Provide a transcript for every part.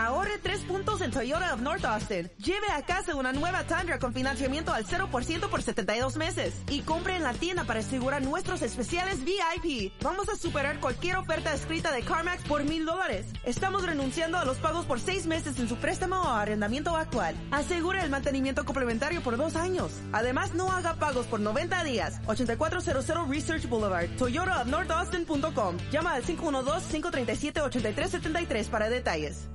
Ahorre tres puntos en Toyota of North Austin. Lleve a casa una nueva Tundra con financiamiento al 0% por 72 meses. Y compre en la tienda para asegurar nuestros especiales VIP. Vamos a superar cualquier oferta escrita de CarMax por mil dólares. Estamos renunciando a los pagos por seis meses en su préstamo o arrendamiento actual. Asegure el mantenimiento complementario por dos años. Además, no haga pagos por 90 días. 8400 Research Boulevard, Toyota of North Austin.com. Llama al 512-537-8373 para detalles.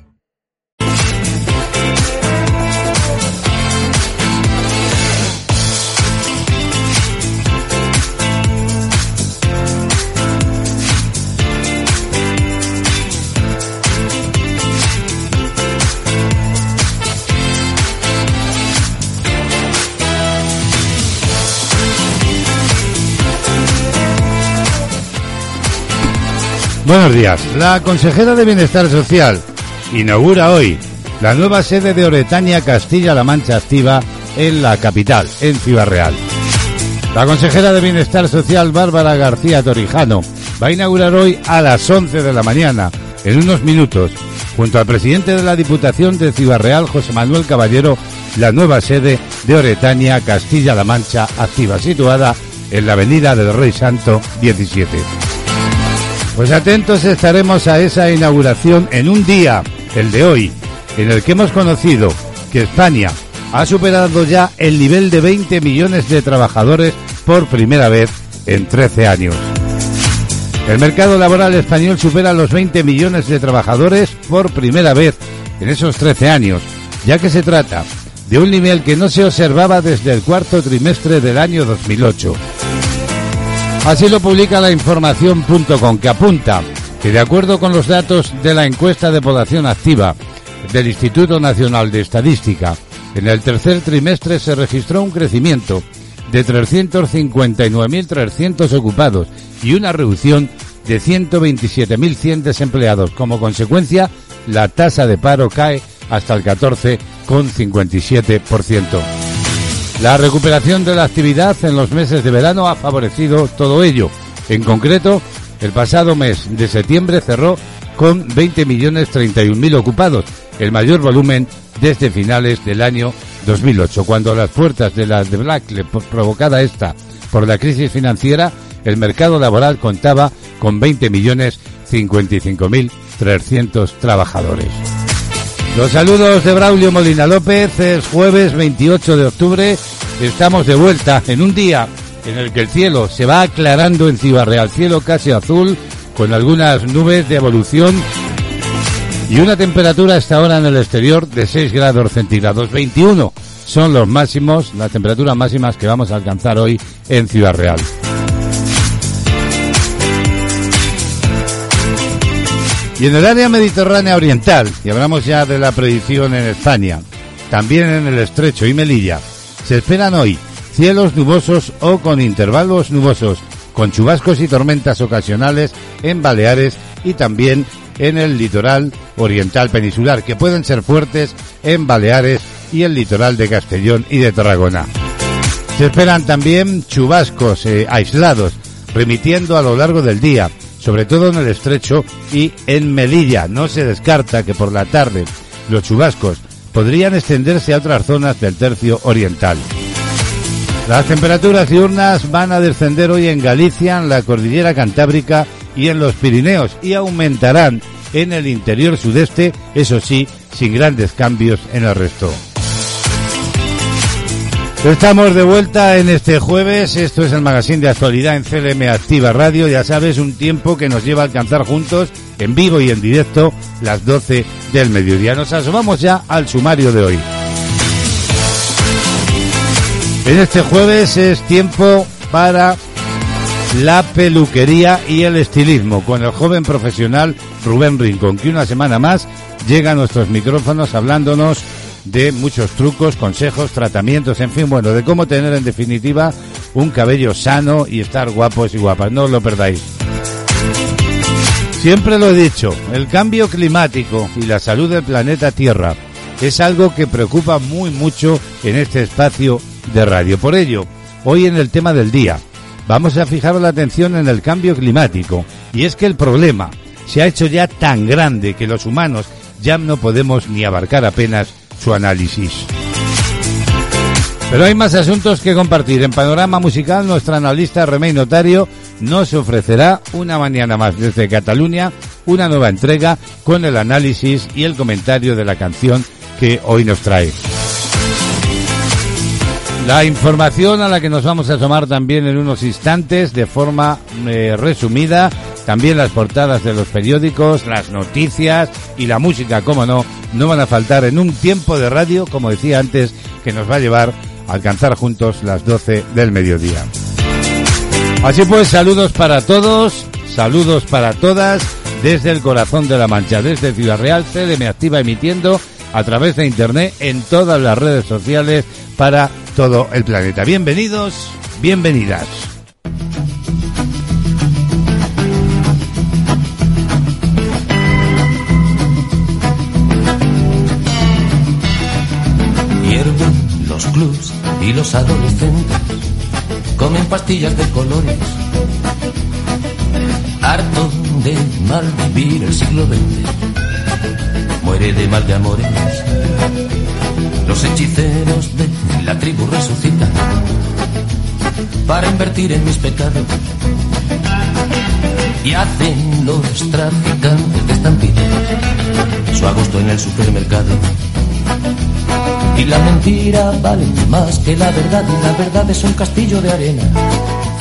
Buenos días. La consejera de Bienestar Social inaugura hoy la nueva sede de Oretania Castilla-La Mancha Activa en la capital, en Ciudad Real. La consejera de Bienestar Social, Bárbara García Torijano, va a inaugurar hoy a las 11 de la mañana, en unos minutos, junto al presidente de la Diputación de Ciudad Real, José Manuel Caballero, la nueva sede de Oretania Castilla-La Mancha Activa, situada en la avenida del Rey Santo 17. Pues atentos estaremos a esa inauguración en un día, el de hoy, en el que hemos conocido que España ha superado ya el nivel de 20 millones de trabajadores por primera vez en 13 años. El mercado laboral español supera los 20 millones de trabajadores por primera vez en esos 13 años, ya que se trata de un nivel que no se observaba desde el cuarto trimestre del año 2008. Así lo publica la información.com, que apunta que de acuerdo con los datos de la encuesta de población activa del Instituto Nacional de Estadística, en el tercer trimestre se registró un crecimiento de 359.300 ocupados y una reducción de 127.100 desempleados. Como consecuencia, la tasa de paro cae hasta el 14,57%. La recuperación de la actividad en los meses de verano ha favorecido todo ello. En concreto, el pasado mes de septiembre cerró con 20.031.000 ocupados, el mayor volumen desde finales del año 2008, cuando a las puertas de la de Black provocada esta por la crisis financiera, el mercado laboral contaba con 20.055.300 trabajadores. Los saludos de Braulio Molina López, es jueves 28 de octubre, estamos de vuelta en un día en el que el cielo se va aclarando en Ciudad cielo casi azul, con algunas nubes de evolución y una temperatura hasta ahora en el exterior de 6 grados centígrados. 21 son los máximos, las temperaturas máximas que vamos a alcanzar hoy en Ciudad Real. Y en el área mediterránea oriental, y hablamos ya de la predicción en España, también en el estrecho y Melilla, se esperan hoy cielos nubosos o con intervalos nubosos, con chubascos y tormentas ocasionales en Baleares y también en el litoral oriental peninsular, que pueden ser fuertes en Baleares y el litoral de Castellón y de Tarragona. Se esperan también chubascos eh, aislados, remitiendo a lo largo del día, sobre todo en el estrecho y en Melilla. No se descarta que por la tarde los chubascos podrían extenderse a otras zonas del tercio oriental. Las temperaturas diurnas van a descender hoy en Galicia, en la cordillera cantábrica y en los Pirineos y aumentarán en el interior sudeste, eso sí, sin grandes cambios en el resto. Estamos de vuelta en este jueves, esto es el magazine de actualidad en CLM Activa Radio, ya sabes, un tiempo que nos lleva a alcanzar juntos, en vivo y en directo, las 12 del mediodía. Nos asomamos ya al sumario de hoy. En este jueves es tiempo para la peluquería y el estilismo con el joven profesional Rubén Rincón, que una semana más llega a nuestros micrófonos hablándonos de muchos trucos, consejos, tratamientos, en fin, bueno, de cómo tener en definitiva un cabello sano y estar guapos y guapas. No os lo perdáis. Siempre lo he dicho, el cambio climático y la salud del planeta Tierra es algo que preocupa muy mucho en este espacio de radio. Por ello, hoy en el tema del día, vamos a fijar la atención en el cambio climático. Y es que el problema se ha hecho ya tan grande que los humanos ya no podemos ni abarcar apenas su análisis. Pero hay más asuntos que compartir. En Panorama Musical, nuestra analista Remey Notario nos ofrecerá una mañana más desde Cataluña una nueva entrega con el análisis y el comentario de la canción que hoy nos trae. La información a la que nos vamos a asomar también en unos instantes de forma eh, resumida, también las portadas de los periódicos, las noticias y la música, como no, no van a faltar en un tiempo de radio, como decía antes, que nos va a llevar a alcanzar juntos las 12 del mediodía. Así pues, saludos para todos, saludos para todas, desde el corazón de la Mancha, desde Ciudad Real, me Activa emitiendo a través de Internet en todas las redes sociales para todo el planeta. Bienvenidos, bienvenidas. Hierven los clubs y los adolescentes comen pastillas de colores. Harto de mal vivir el siglo XX, muere de mal de amores los hechiceros de la tribu resucitan para invertir en mis pecados. Y hacen los traficantes de estampillas su agosto en el supermercado. Y la mentira vale más que la verdad y la verdad es un castillo de arena.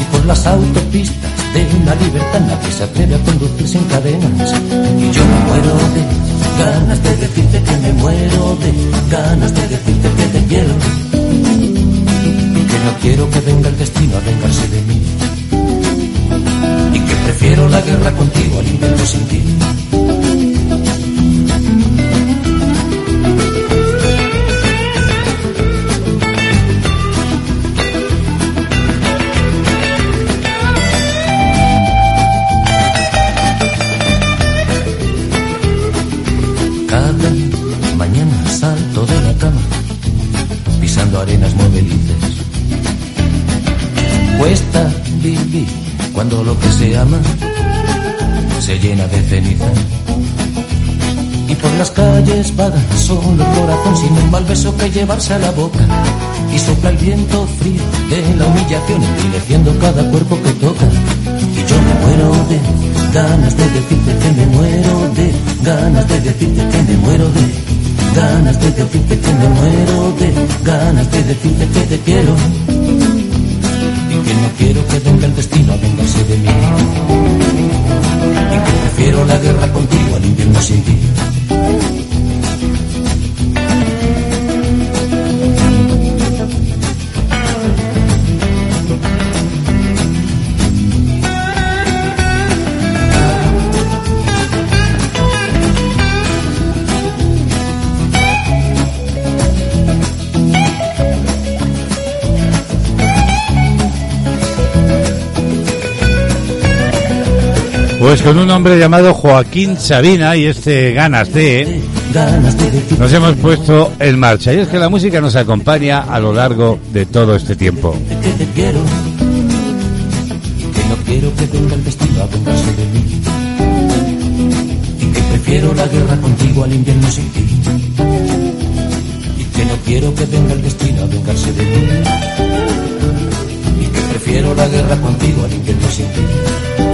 Y por las autopistas de una libertad nadie se atreve a conducir sin cadenas. Y yo me muero de ganas de decirte que me muero de ganas de decirte que te quiero y que no quiero que venga el destino a vengarse de mí y que prefiero la guerra contigo al invierno sin ti. Se llena de ceniza. Y por las calles vaga solo corazón sin un mal beso que llevarse a la boca. Y sopla el viento frío de la humillación endureciendo cada cuerpo que toca. Y yo me muero de ganas de decirte que me muero de ganas de decirte que me muero de ganas de decirte que me muero de ganas de decirte que te quiero que no quiero que venga el destino a vengarse de mí. Y que prefiero la guerra contigo al invierno sin ti Pues con un hombre llamado Joaquín Sabina y este Ganas de nos hemos puesto en marcha. Y es que la música nos acompaña a lo largo de todo este tiempo. Quiero que venga el destino a vengarse de mí. Y que prefiero la guerra contigo al invierno sin ti. Y que no quiero que venga el destino a vengarse de mí. Y que prefiero la guerra contigo al invierno sin ti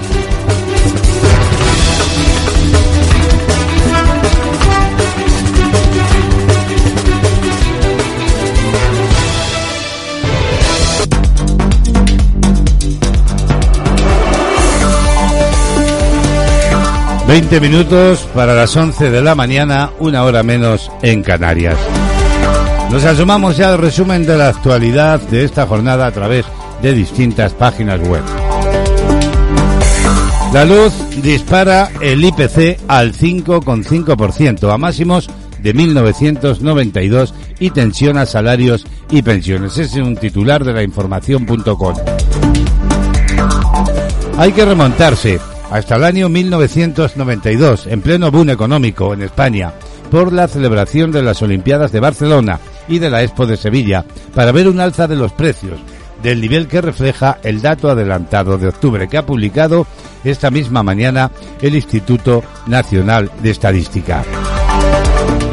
Veinte minutos para las 11 de la mañana, una hora menos en Canarias. Nos asomamos ya al resumen de la actualidad de esta jornada a través de distintas páginas web. La luz dispara el IPC al 5,5%, a máximos de 1992 y tensiona salarios y pensiones. Es un titular de la información.com. Hay que remontarse hasta el año 1992, en pleno boom económico en España, por la celebración de las Olimpiadas de Barcelona y de la Expo de Sevilla, para ver un alza de los precios, del nivel que refleja el dato adelantado de octubre que ha publicado esta misma mañana el Instituto Nacional de Estadística.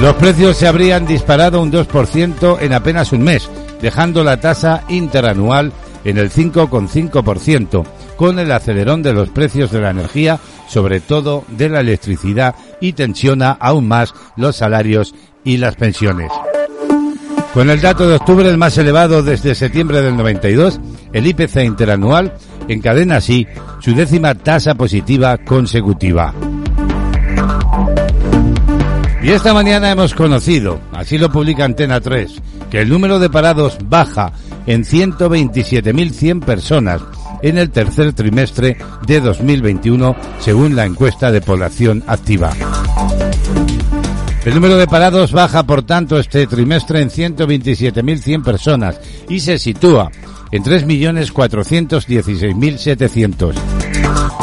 Los precios se habrían disparado un 2% en apenas un mes, dejando la tasa interanual en el 5,5%, con el acelerón de los precios de la energía, sobre todo de la electricidad, y tensiona aún más los salarios y las pensiones. Con el dato de octubre, el más elevado desde septiembre del 92, el IPC interanual encadena así su décima tasa positiva consecutiva. Y esta mañana hemos conocido, así lo publica Antena 3, que el número de parados baja en 127.100 personas en el tercer trimestre de 2021, según la encuesta de población activa. El número de parados baja, por tanto, este trimestre en 127.100 personas y se sitúa en 3.416.700.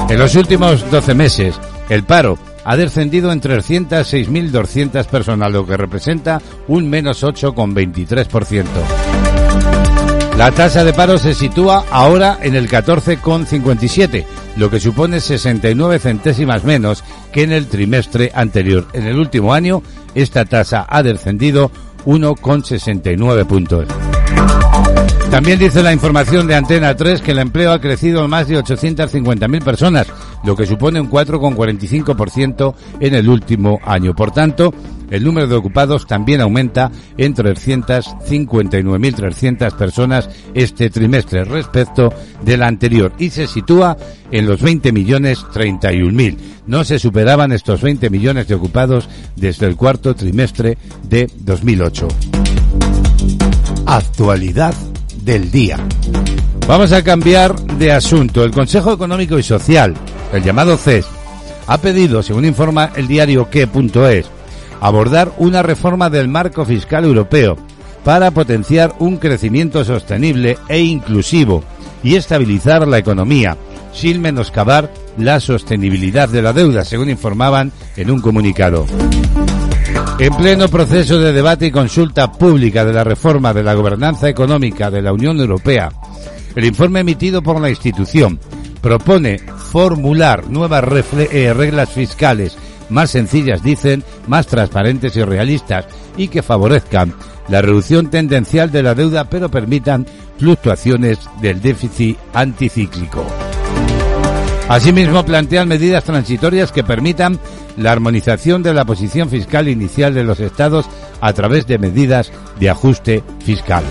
En los últimos 12 meses, el paro ha descendido en 306.200 personas, lo que representa un menos 8,23%. La tasa de paro se sitúa ahora en el 14,57, lo que supone 69 centésimas menos que en el trimestre anterior. En el último año, esta tasa ha descendido 1,69 puntos. También dice la información de Antena 3 que el empleo ha crecido en más de 850.000 personas, lo que supone un 4,45% en el último año. Por tanto, el número de ocupados también aumenta en 359.300 personas este trimestre respecto del anterior y se sitúa en los 20 millones 31.000. No se superaban estos 20 millones de ocupados desde el cuarto trimestre de 2008. Actualidad del día. Vamos a cambiar de asunto. El Consejo Económico y Social, el llamado CES, ha pedido, según informa el diario que.es, abordar una reforma del marco fiscal europeo para potenciar un crecimiento sostenible e inclusivo y estabilizar la economía, sin menoscabar la sostenibilidad de la deuda, según informaban en un comunicado. En pleno proceso de debate y consulta pública de la reforma de la gobernanza económica de la Unión Europea, el informe emitido por la institución propone formular nuevas eh, reglas fiscales más sencillas, dicen, más transparentes y realistas y que favorezcan la reducción tendencial de la deuda pero permitan fluctuaciones del déficit anticíclico. Asimismo, plantean medidas transitorias que permitan la armonización de la posición fiscal inicial de los estados a través de medidas de ajuste fiscal.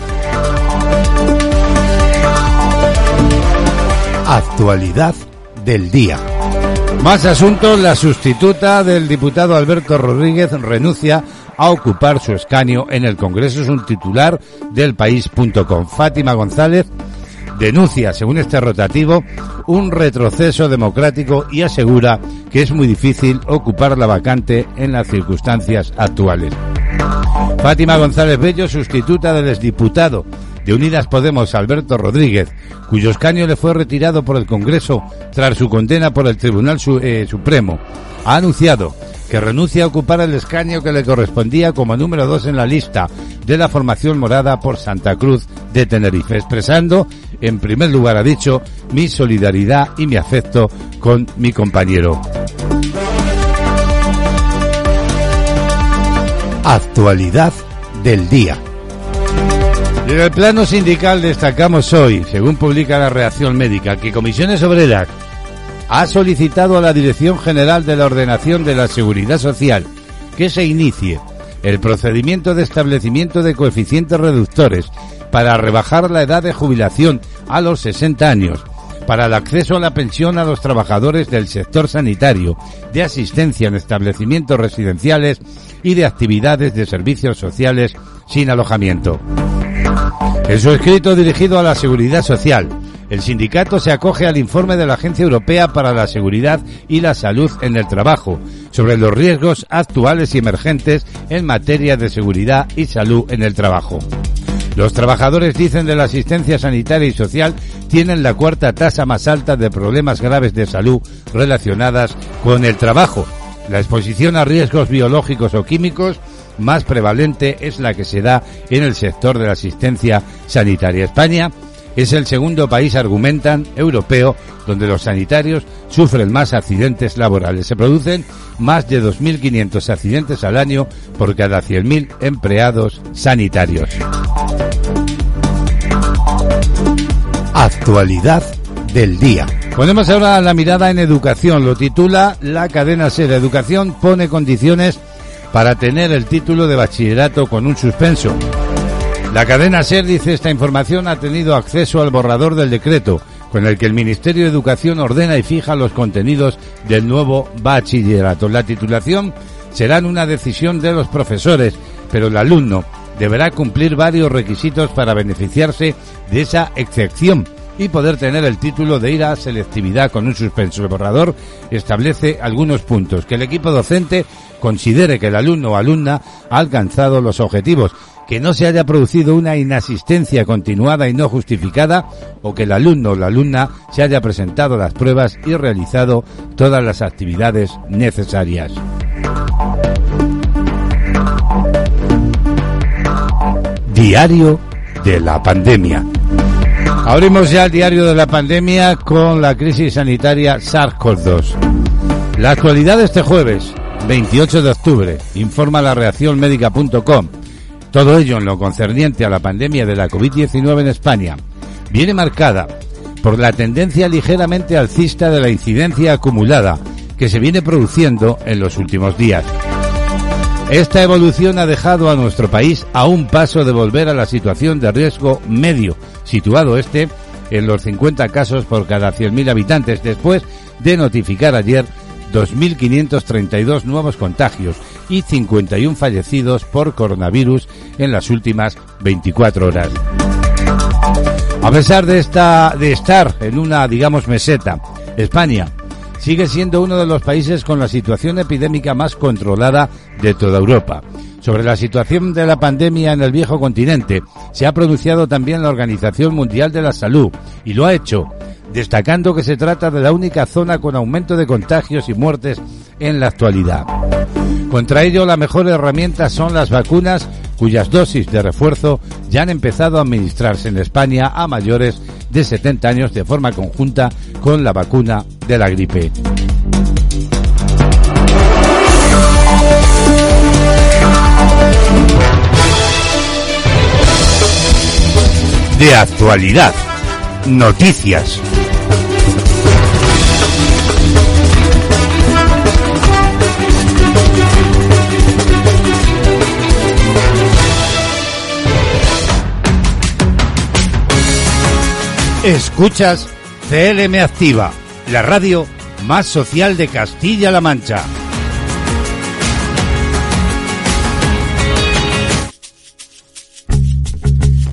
Actualidad del día. Más asuntos, la sustituta del diputado Alberto Rodríguez renuncia a ocupar su escaño en el Congreso. Es un titular del país.com. Fátima González denuncia, según este rotativo, un retroceso democrático y asegura que es muy difícil ocupar la vacante en las circunstancias actuales. Fátima González Bello, sustituta del exdiputado de Unidas Podemos Alberto Rodríguez, cuyo escaño le fue retirado por el Congreso tras su condena por el Tribunal eh, Supremo, ha anunciado que renuncia a ocupar el escaño que le correspondía como número dos en la lista de la formación morada por Santa Cruz de Tenerife, expresando, en primer lugar, ha dicho, mi solidaridad y mi afecto con mi compañero. Actualidad del día. En el plano sindical destacamos hoy, según publica la reacción médica, que Comisiones Obreras ha solicitado a la Dirección General de la Ordenación de la Seguridad Social que se inicie el procedimiento de establecimiento de coeficientes reductores para rebajar la edad de jubilación a los 60 años, para el acceso a la pensión a los trabajadores del sector sanitario, de asistencia en establecimientos residenciales y de actividades de servicios sociales sin alojamiento. En su escrito dirigido a la Seguridad Social, El sindicato se acoge al informe de la Agencia Europea para la Seguridad y la Salud en el Trabajo sobre los riesgos actuales y emergentes en materia de seguridad y salud en el trabajo. Los trabajadores, dicen, de la asistencia sanitaria y social tienen la cuarta tasa más alta de problemas graves de salud relacionadas con el trabajo. La exposición a riesgos biológicos o químicos más prevalente es la que se da en el sector de la asistencia sanitaria. España es el segundo país, argumentan, europeo, donde los sanitarios sufren más accidentes laborales. Se producen más de 2.500 accidentes al año por cada 100.000 empleados sanitarios. Actualidad del día. Ponemos ahora la mirada en educación. Lo titula La cadena SER. Educación pone condiciones para tener el título de bachillerato con un suspenso. La cadena SER dice esta información ha tenido acceso al borrador del decreto con el que el Ministerio de Educación ordena y fija los contenidos del nuevo bachillerato. La titulación será una decisión de los profesores, pero el alumno deberá cumplir varios requisitos para beneficiarse de esa excepción y poder tener el título de ir a selectividad con un suspenso. El borrador establece algunos puntos. Que el equipo docente considere que el alumno o alumna ha alcanzado los objetivos, que no se haya producido una inasistencia continuada y no justificada, o que el alumno o la alumna se haya presentado las pruebas y realizado todas las actividades necesarias. Diario de la pandemia. Abrimos ya el diario de la pandemia con la crisis sanitaria SARS-CoV-2. La actualidad de este jueves, 28 de octubre, informa la reaccionmédica.com. Todo ello en lo concerniente a la pandemia de la COVID-19 en España viene marcada por la tendencia ligeramente alcista de la incidencia acumulada que se viene produciendo en los últimos días. Esta evolución ha dejado a nuestro país a un paso de volver a la situación de riesgo medio, situado este en los 50 casos por cada 100.000 habitantes, después de notificar ayer 2.532 nuevos contagios y 51 fallecidos por coronavirus en las últimas 24 horas. A pesar de, esta, de estar en una, digamos, meseta, España sigue siendo uno de los países con la situación epidémica más controlada de toda Europa. Sobre la situación de la pandemia en el viejo continente se ha pronunciado también la Organización Mundial de la Salud y lo ha hecho destacando que se trata de la única zona con aumento de contagios y muertes en la actualidad. Contra ello, la mejor herramienta son las vacunas cuyas dosis de refuerzo ya han empezado a administrarse en España a mayores de 70 años de forma conjunta con la vacuna de la gripe. De actualidad. Noticias. Escuchas CLM Activa, la radio más social de Castilla-La Mancha.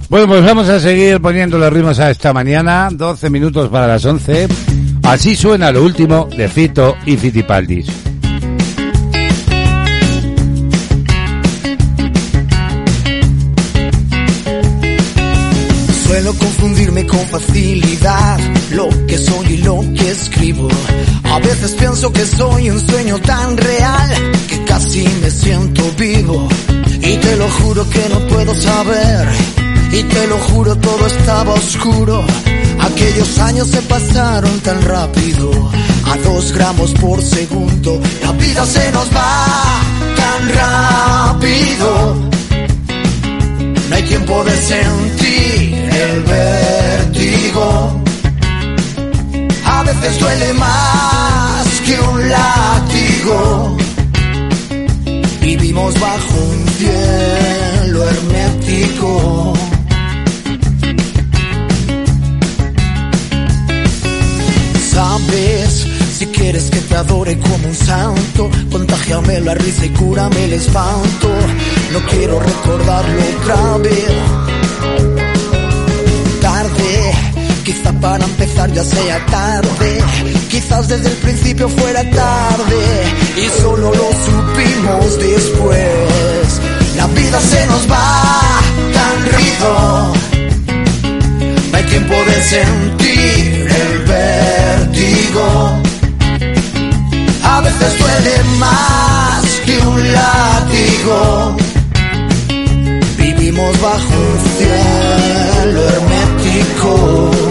Bueno, pues vamos a seguir poniéndole ritmos a esta mañana, 12 minutos para las 11. Así suena lo último de Fito y Fitipaldis. Con facilidad lo que soy y lo que escribo. A veces pienso que soy un sueño tan real que casi me siento vivo. Y te lo juro que no puedo saber. Y te lo juro todo estaba oscuro. Aquellos años se pasaron tan rápido. A dos gramos por segundo. La vida se nos va tan rápido. No hay tiempo de sentir el vértigo. A veces duele más que un látigo. Vivimos bajo un cielo hermético. Sabes, si quieres que te adore como un santo, contagiame la risa y cúrame el espanto. No quiero recordarlo otra vez. Quizá para para empezar ya sea tarde. Quizás desde el principio fuera tarde y solo lo supimos después. La vida se nos va tan rápido. No hay tiempo de sentir el vértigo. A veces duele más que un látigo. Vivimos bajo un cielo hermético.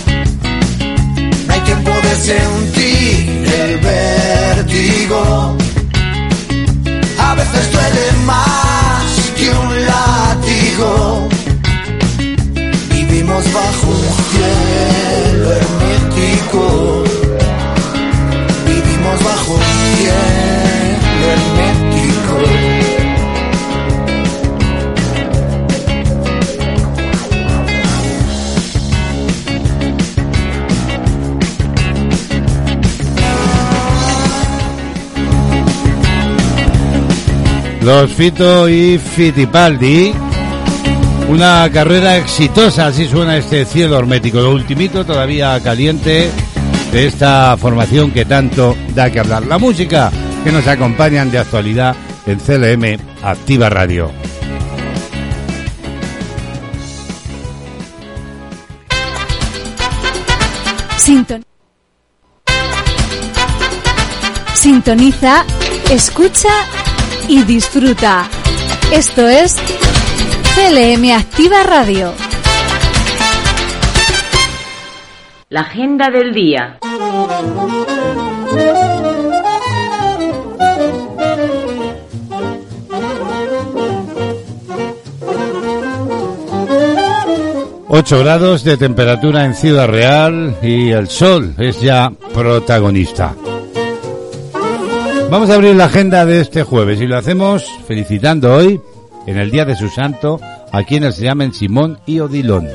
de sentir el vértigo. A veces duele más que un látigo. Vivimos bajo un cielo hermético. Los Fito y Fitipaldi. Una carrera exitosa, así suena este cielo hermético. Lo ultimito todavía caliente de esta formación que tanto da que hablar. La música que nos acompañan de actualidad en CLM Activa Radio. Sintoniza, escucha y disfruta. Esto es CLM Activa Radio. La agenda del día. Ocho grados de temperatura en Ciudad Real y el sol es ya protagonista. Vamos a abrir la agenda de este jueves y lo hacemos felicitando hoy, en el día de su santo, a quienes se llamen Simón y Odilón.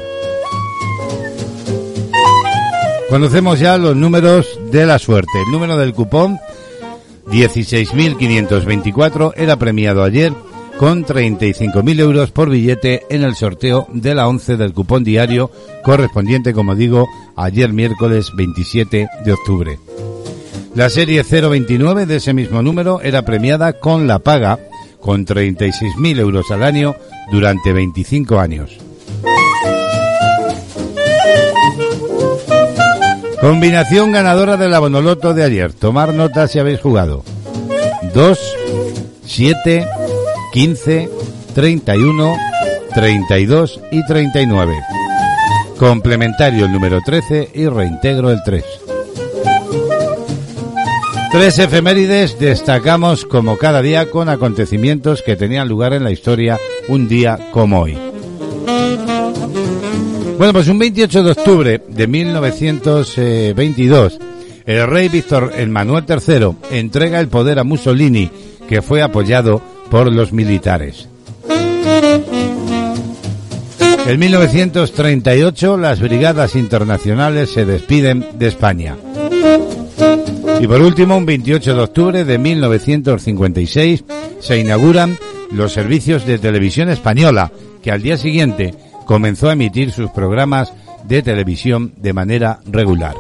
Conocemos ya los números de la suerte. El número del cupón 16.524 era premiado ayer con 35.000 euros por billete en el sorteo de la 11 del cupón diario correspondiente, como digo, ayer miércoles 27 de octubre. La serie 029 de ese mismo número era premiada con la paga, con 36.000 euros al año durante 25 años. Combinación ganadora de la Bonoloto de ayer. Tomar nota si habéis jugado. 2, 7, 15, 31, 32 y 39. Complementario el número 13 y reintegro el 3. Tres efemérides destacamos como cada día con acontecimientos que tenían lugar en la historia un día como hoy. Bueno, pues un 28 de octubre de 1922, el rey Víctor Emmanuel III entrega el poder a Mussolini, que fue apoyado por los militares. En 1938, las brigadas internacionales se despiden de España. Y por último, un 28 de octubre de 1956 se inauguran los servicios de televisión española, que al día siguiente comenzó a emitir sus programas de televisión de manera regular.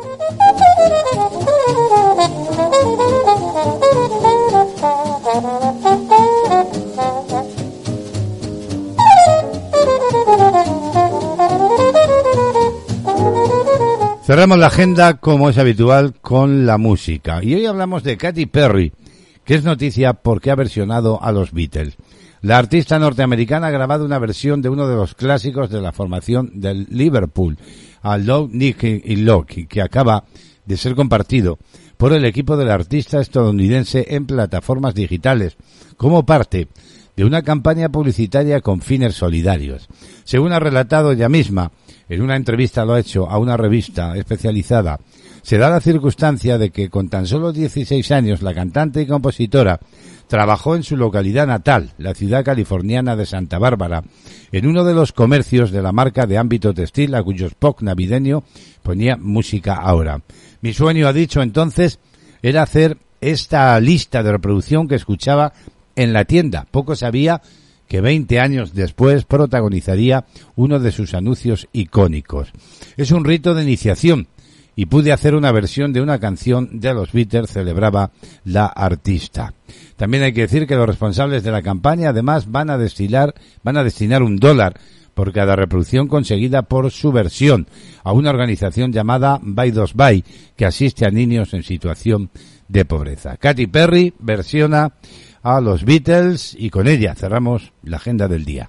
Cerramos la agenda, como es habitual, con la música. Y hoy hablamos de Katy Perry, que es noticia porque ha versionado a los Beatles. La artista norteamericana ha grabado una versión de uno de los clásicos de la formación del Liverpool, a Love, Nick y Loki, que acaba de ser compartido por el equipo del artista estadounidense en plataformas digitales, como parte de una campaña publicitaria con fines solidarios. Según ha relatado ella misma, en una entrevista lo ha hecho a una revista especializada, se da la circunstancia de que con tan solo 16 años la cantante y compositora trabajó en su localidad natal, la ciudad californiana de Santa Bárbara, en uno de los comercios de la marca de ámbito textil a cuyo spot navideño ponía música ahora. Mi sueño, ha dicho entonces, era hacer esta lista de reproducción que escuchaba en la tienda. Poco sabía que 20 años después protagonizaría uno de sus anuncios icónicos. Es un rito de iniciación y pude hacer una versión de una canción de los Beatles, celebraba la artista. También hay que decir que los responsables de la campaña además van a destinar, van a destinar un dólar por cada reproducción conseguida por su versión a una organización llamada By Dos By que asiste a niños en situación de pobreza. Katy Perry versiona a los Beatles y con ella cerramos la agenda del día.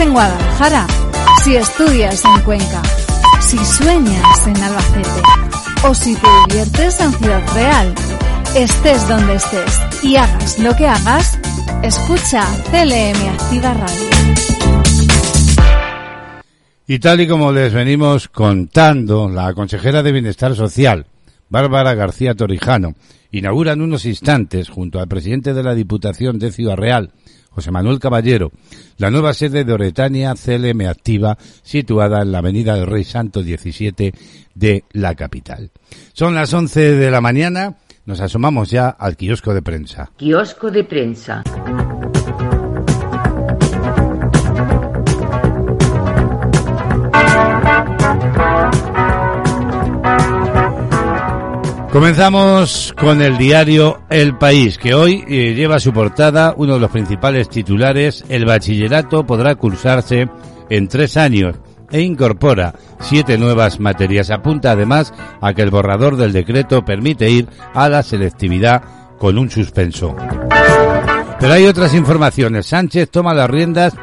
En Guadalajara, si estudias en Cuenca, si sueñas en Albacete o si te diviertes en Ciudad Real, estés donde estés y hagas lo que hagas, Escucha CLM Activa Radio. Y tal y como les venimos contando, la consejera de Bienestar Social, Bárbara García Torijano, inaugura en unos instantes, junto al presidente de la Diputación de Ciudad Real, José Manuel Caballero, la nueva sede de Oretania CLM Activa, situada en la Avenida del Rey Santo 17 de la capital. Son las 11 de la mañana, nos asomamos ya al kiosco de prensa. Kiosco de prensa. Comenzamos con el diario El País, que hoy eh, lleva su portada uno de los principales titulares, el bachillerato podrá cursarse en tres años e incorpora siete nuevas materias. Apunta además a que el borrador del decreto permite ir a la selectividad con un suspenso. Pero hay otras informaciones. Sánchez toma las riendas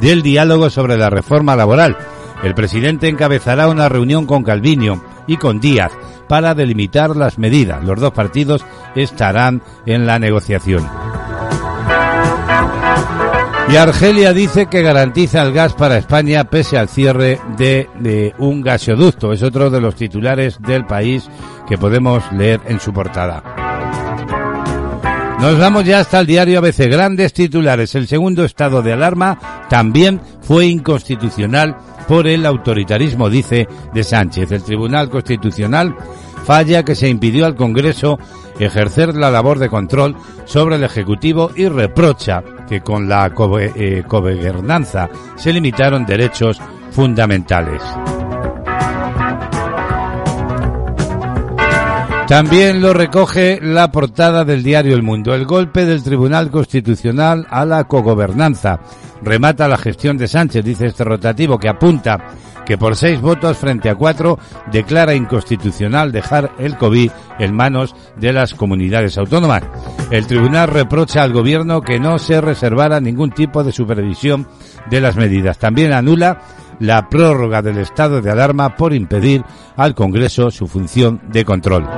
del diálogo sobre la reforma laboral. El presidente encabezará una reunión con Calviño y con Díaz para delimitar las medidas. Los dos partidos estarán en la negociación. Y Argelia dice que garantiza el gas para España pese al cierre de, un gasoducto. Es otro de los titulares del país que podemos leer en su portada. Nos vamos ya hasta el diario ABC. Grandes titulares. El segundo estado de alarma también fue inconstitucional por el autoritarismo, dice de Sánchez. El Tribunal Constitucional falla que se impidió al Congreso ejercer la labor de control sobre el Ejecutivo y reprocha que con la cogobernanza se limitaron derechos fundamentales. También lo recoge la portada del diario El Mundo. El golpe del Tribunal Constitucional a la cogobernanza. Remata la gestión de Sánchez, dice este rotativo, que apunta que por seis votos frente a cuatro declara inconstitucional dejar el COVID en manos de las comunidades autónomas. El tribunal reprocha al gobierno que no se reservara ningún tipo de supervisión de las medidas. También anula la prórroga del estado de alarma por impedir al Congreso su función de control.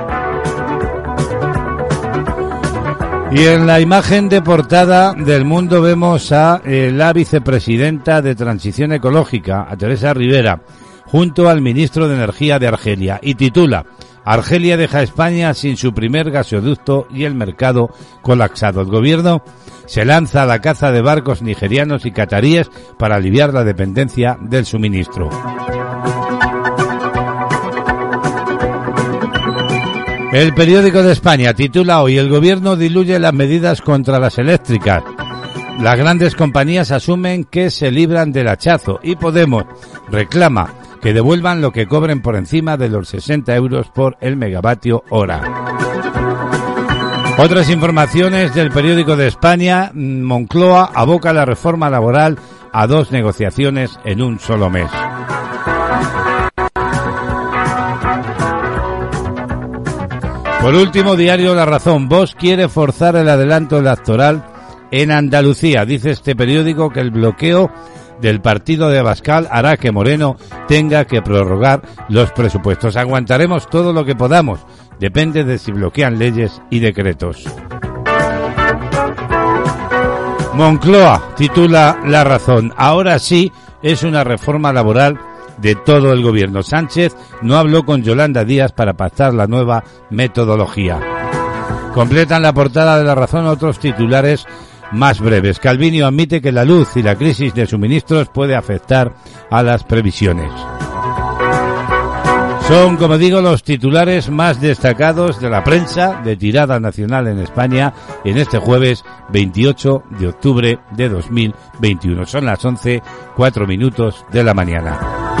Y en la imagen de portada del mundo vemos a eh, la vicepresidenta de Transición Ecológica, a Teresa Rivera, junto al ministro de Energía de Argelia, y titula Argelia deja a España sin su primer gasoducto y el mercado colapsado. El gobierno se lanza a la caza de barcos nigerianos y cataríes para aliviar la dependencia del suministro. El periódico de España titula hoy El gobierno diluye las medidas contra las eléctricas. Las grandes compañías asumen que se libran del hachazo y Podemos reclama que devuelvan lo que cobren por encima de los 60 euros por el megavatio hora. Otras informaciones del periódico de España, Moncloa aboca la reforma laboral a dos negociaciones en un solo mes. Por último, diario La Razón. Vox quiere forzar el adelanto electoral en Andalucía. Dice este periódico que el bloqueo del partido de Abascal hará que Moreno tenga que prorrogar los presupuestos. Aguantaremos todo lo que podamos. Depende de si bloquean leyes y decretos. Moncloa titula La Razón. Ahora sí es una reforma laboral de todo el gobierno. Sánchez no habló con Yolanda Díaz para pactar la nueva metodología. Completan la portada de la razón otros titulares más breves. Calvinio admite que la luz y la crisis de suministros puede afectar a las previsiones. Son, como digo, los titulares más destacados de la prensa de tirada nacional en España en este jueves 28 de octubre de 2021. Son las 11, 4 minutos de la mañana.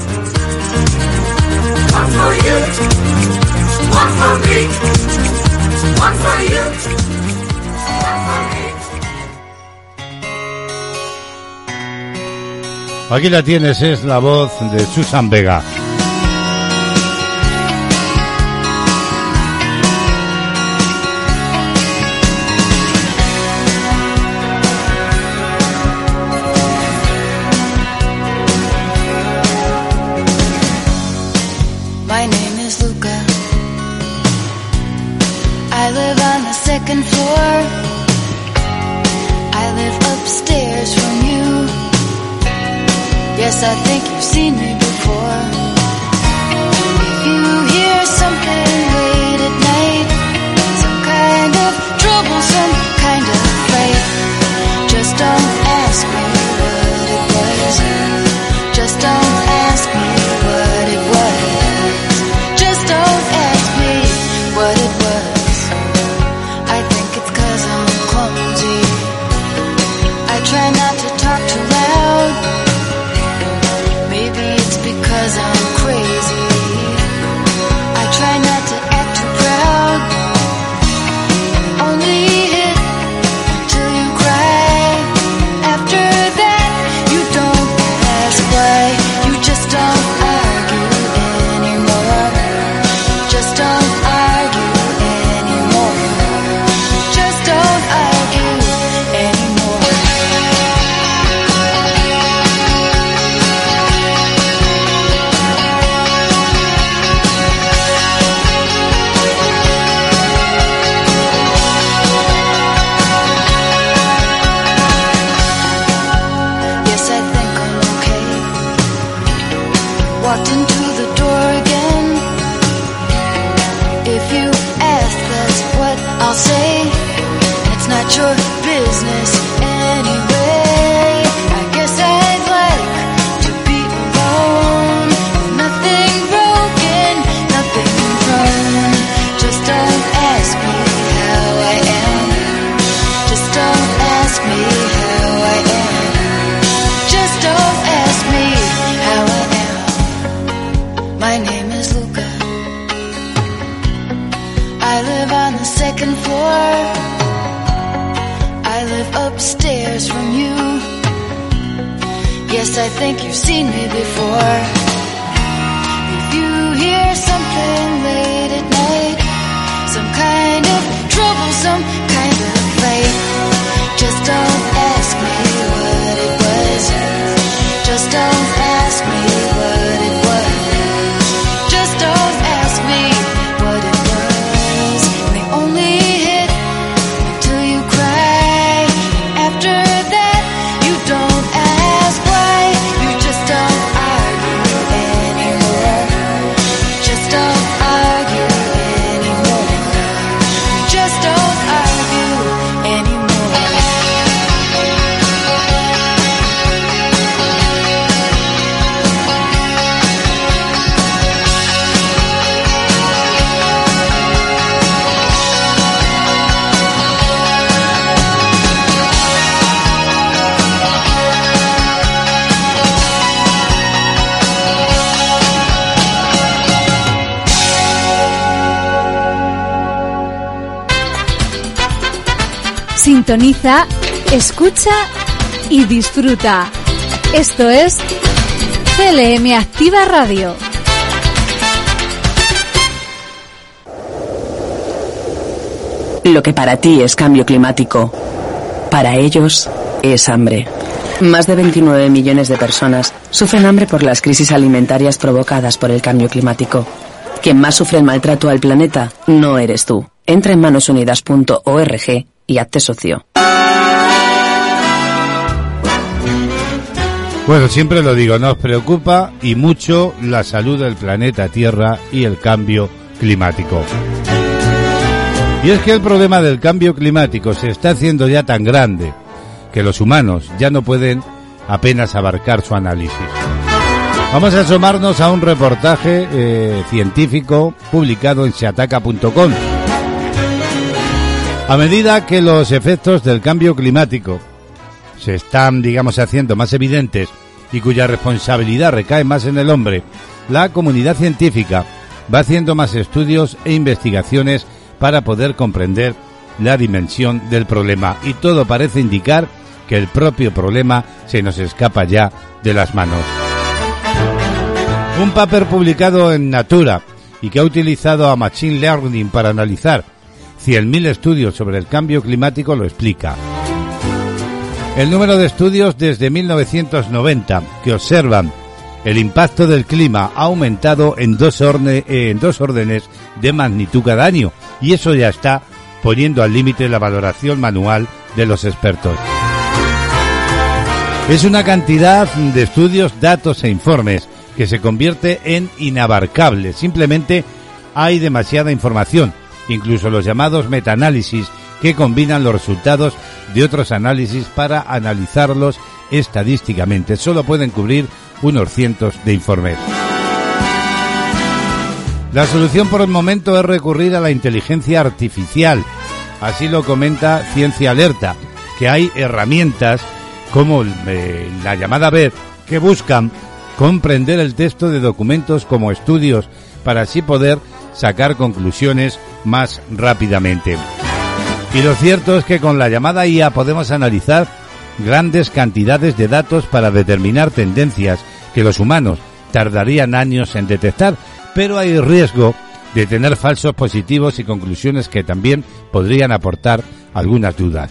Aquí la tienes, es la voz de Susan Vega. Escucha y disfruta. Esto es CLM Activa Radio. Lo que para ti es cambio climático, para ellos es hambre. Más de 29 millones de personas sufren hambre por las crisis alimentarias provocadas por el cambio climático. Quien más sufre el maltrato al planeta no eres tú. Entra en manosunidas.org y hazte socio. Bueno, siempre lo digo, nos preocupa y mucho la salud del planeta Tierra y el cambio climático. Y es que el problema del cambio climático se está haciendo ya tan grande que los humanos ya no pueden apenas abarcar su análisis. Vamos a asomarnos a un reportaje eh, científico publicado en seataca.com. A medida que los efectos del cambio climático se están, digamos, haciendo más evidentes y cuya responsabilidad recae más en el hombre, la comunidad científica va haciendo más estudios e investigaciones para poder comprender la dimensión del problema y todo parece indicar que el propio problema se nos escapa ya de las manos. Un paper publicado en Natura y que ha utilizado a Machine Learning para analizar 100.000 estudios sobre el cambio climático lo explica. El número de estudios desde 1990 que observan el impacto del clima ha aumentado en dos, en dos órdenes de magnitud cada año y eso ya está poniendo al límite la valoración manual de los expertos. Es una cantidad de estudios, datos e informes que se convierte en inabarcable. Simplemente hay demasiada información, incluso los llamados metaanálisis que combinan los resultados de otros análisis para analizarlos estadísticamente. Solo pueden cubrir unos cientos de informes. La solución por el momento es recurrir a la inteligencia artificial. Así lo comenta Ciencia Alerta, que hay herramientas como eh, la llamada BED que buscan comprender el texto de documentos como estudios para así poder sacar conclusiones más rápidamente. Y lo cierto es que con la llamada IA podemos analizar grandes cantidades de datos para determinar tendencias que los humanos tardarían años en detectar, pero hay riesgo de tener falsos positivos y conclusiones que también podrían aportar algunas dudas.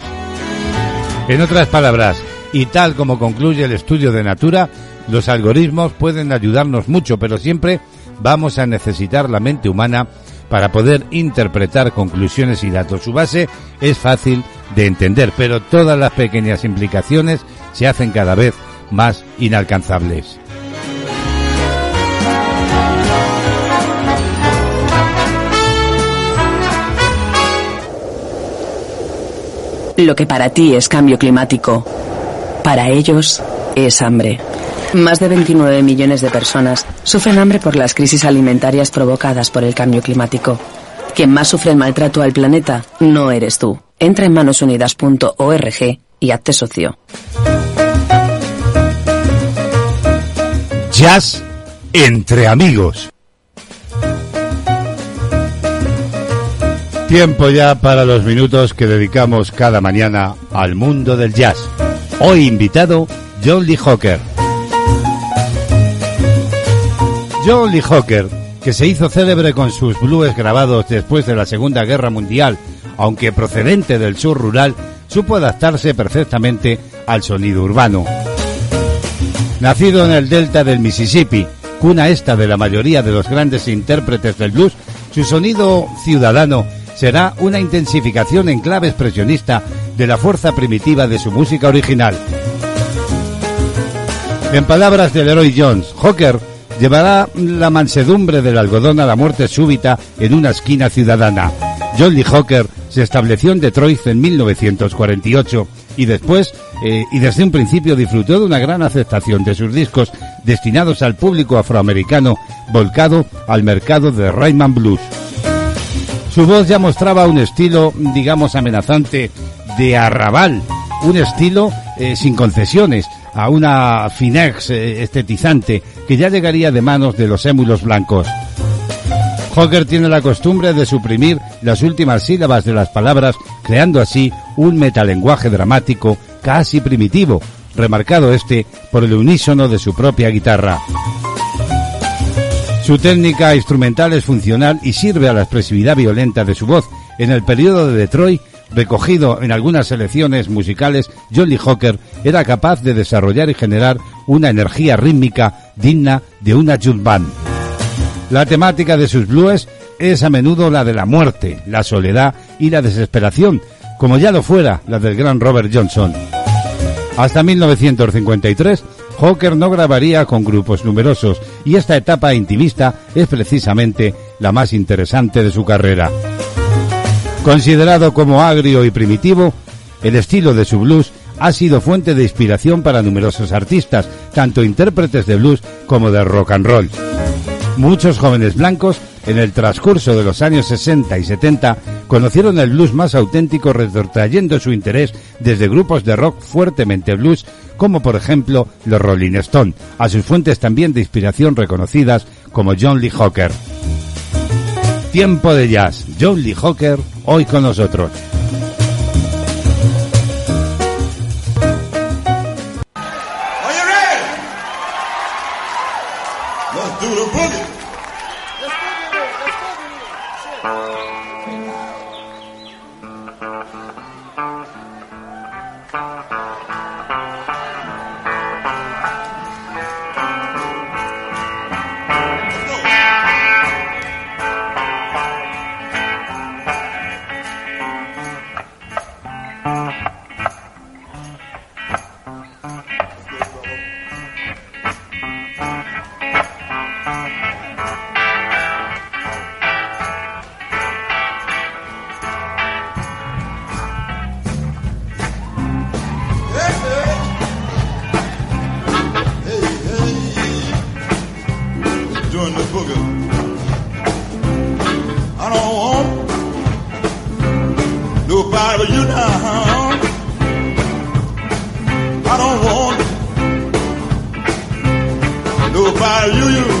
En otras palabras, y tal como concluye el estudio de Natura, los algoritmos pueden ayudarnos mucho, pero siempre vamos a necesitar la mente humana para poder interpretar conclusiones y datos. Su base es fácil de entender, pero todas las pequeñas implicaciones se hacen cada vez más inalcanzables. Lo que para ti es cambio climático, para ellos es hambre. Más de 29 millones de personas sufren hambre por las crisis alimentarias provocadas por el cambio climático. Quien más sufre el maltrato al planeta no eres tú. Entra en manosunidas.org y hazte socio. Jazz entre amigos. Tiempo ya para los minutos que dedicamos cada mañana al mundo del jazz. Hoy invitado John Lee. John Lee Hooker, que se hizo célebre con sus blues grabados después de la Segunda Guerra Mundial, aunque procedente del sur rural, supo adaptarse perfectamente al sonido urbano. Nacido en el delta del Mississippi, cuna esta de la mayoría de los grandes intérpretes del blues, su sonido ciudadano será una intensificación en clave expresionista de la fuerza primitiva de su música original. En palabras de Leroy Jones, Hawker llevará la mansedumbre del algodón a la muerte súbita en una esquina ciudadana. John Lee Hawker se estableció en Detroit en 1948 y después eh, y desde un principio disfrutó de una gran aceptación de sus discos destinados al público afroamericano volcado al mercado de Rayman Blues. Su voz ya mostraba un estilo, digamos, amenazante de arrabal, un estilo eh, sin concesiones, a una finex eh, estetizante que ya llegaría de manos de los émulos blancos. Hawker tiene la costumbre de suprimir las últimas sílabas de las palabras, creando así un metalenguaje dramático casi primitivo, remarcado este por el unísono de su propia guitarra. Su técnica instrumental es funcional y sirve a la expresividad violenta de su voz. En el periodo de Detroit, recogido en algunas selecciones musicales, Jolly Hawker era capaz de desarrollar y generar una energía rítmica digna de una jump band. La temática de sus blues es a menudo la de la muerte, la soledad y la desesperación, como ya lo fuera la del gran Robert Johnson. Hasta 1953, Hawker no grabaría con grupos numerosos y esta etapa intimista es precisamente la más interesante de su carrera. Considerado como agrio y primitivo, el estilo de su blues ha sido fuente de inspiración para numerosos artistas, tanto intérpretes de blues como de rock and roll. Muchos jóvenes blancos, en el transcurso de los años 60 y 70, conocieron el blues más auténtico retrotrayendo su interés desde grupos de rock fuertemente blues, como por ejemplo los Rolling Stone, a sus fuentes también de inspiración reconocidas como John Lee Hooker. Tiempo de jazz, John Lee Hooker, hoy con nosotros. doing the booger. I don't want nobody but you now. I don't want nobody you. you.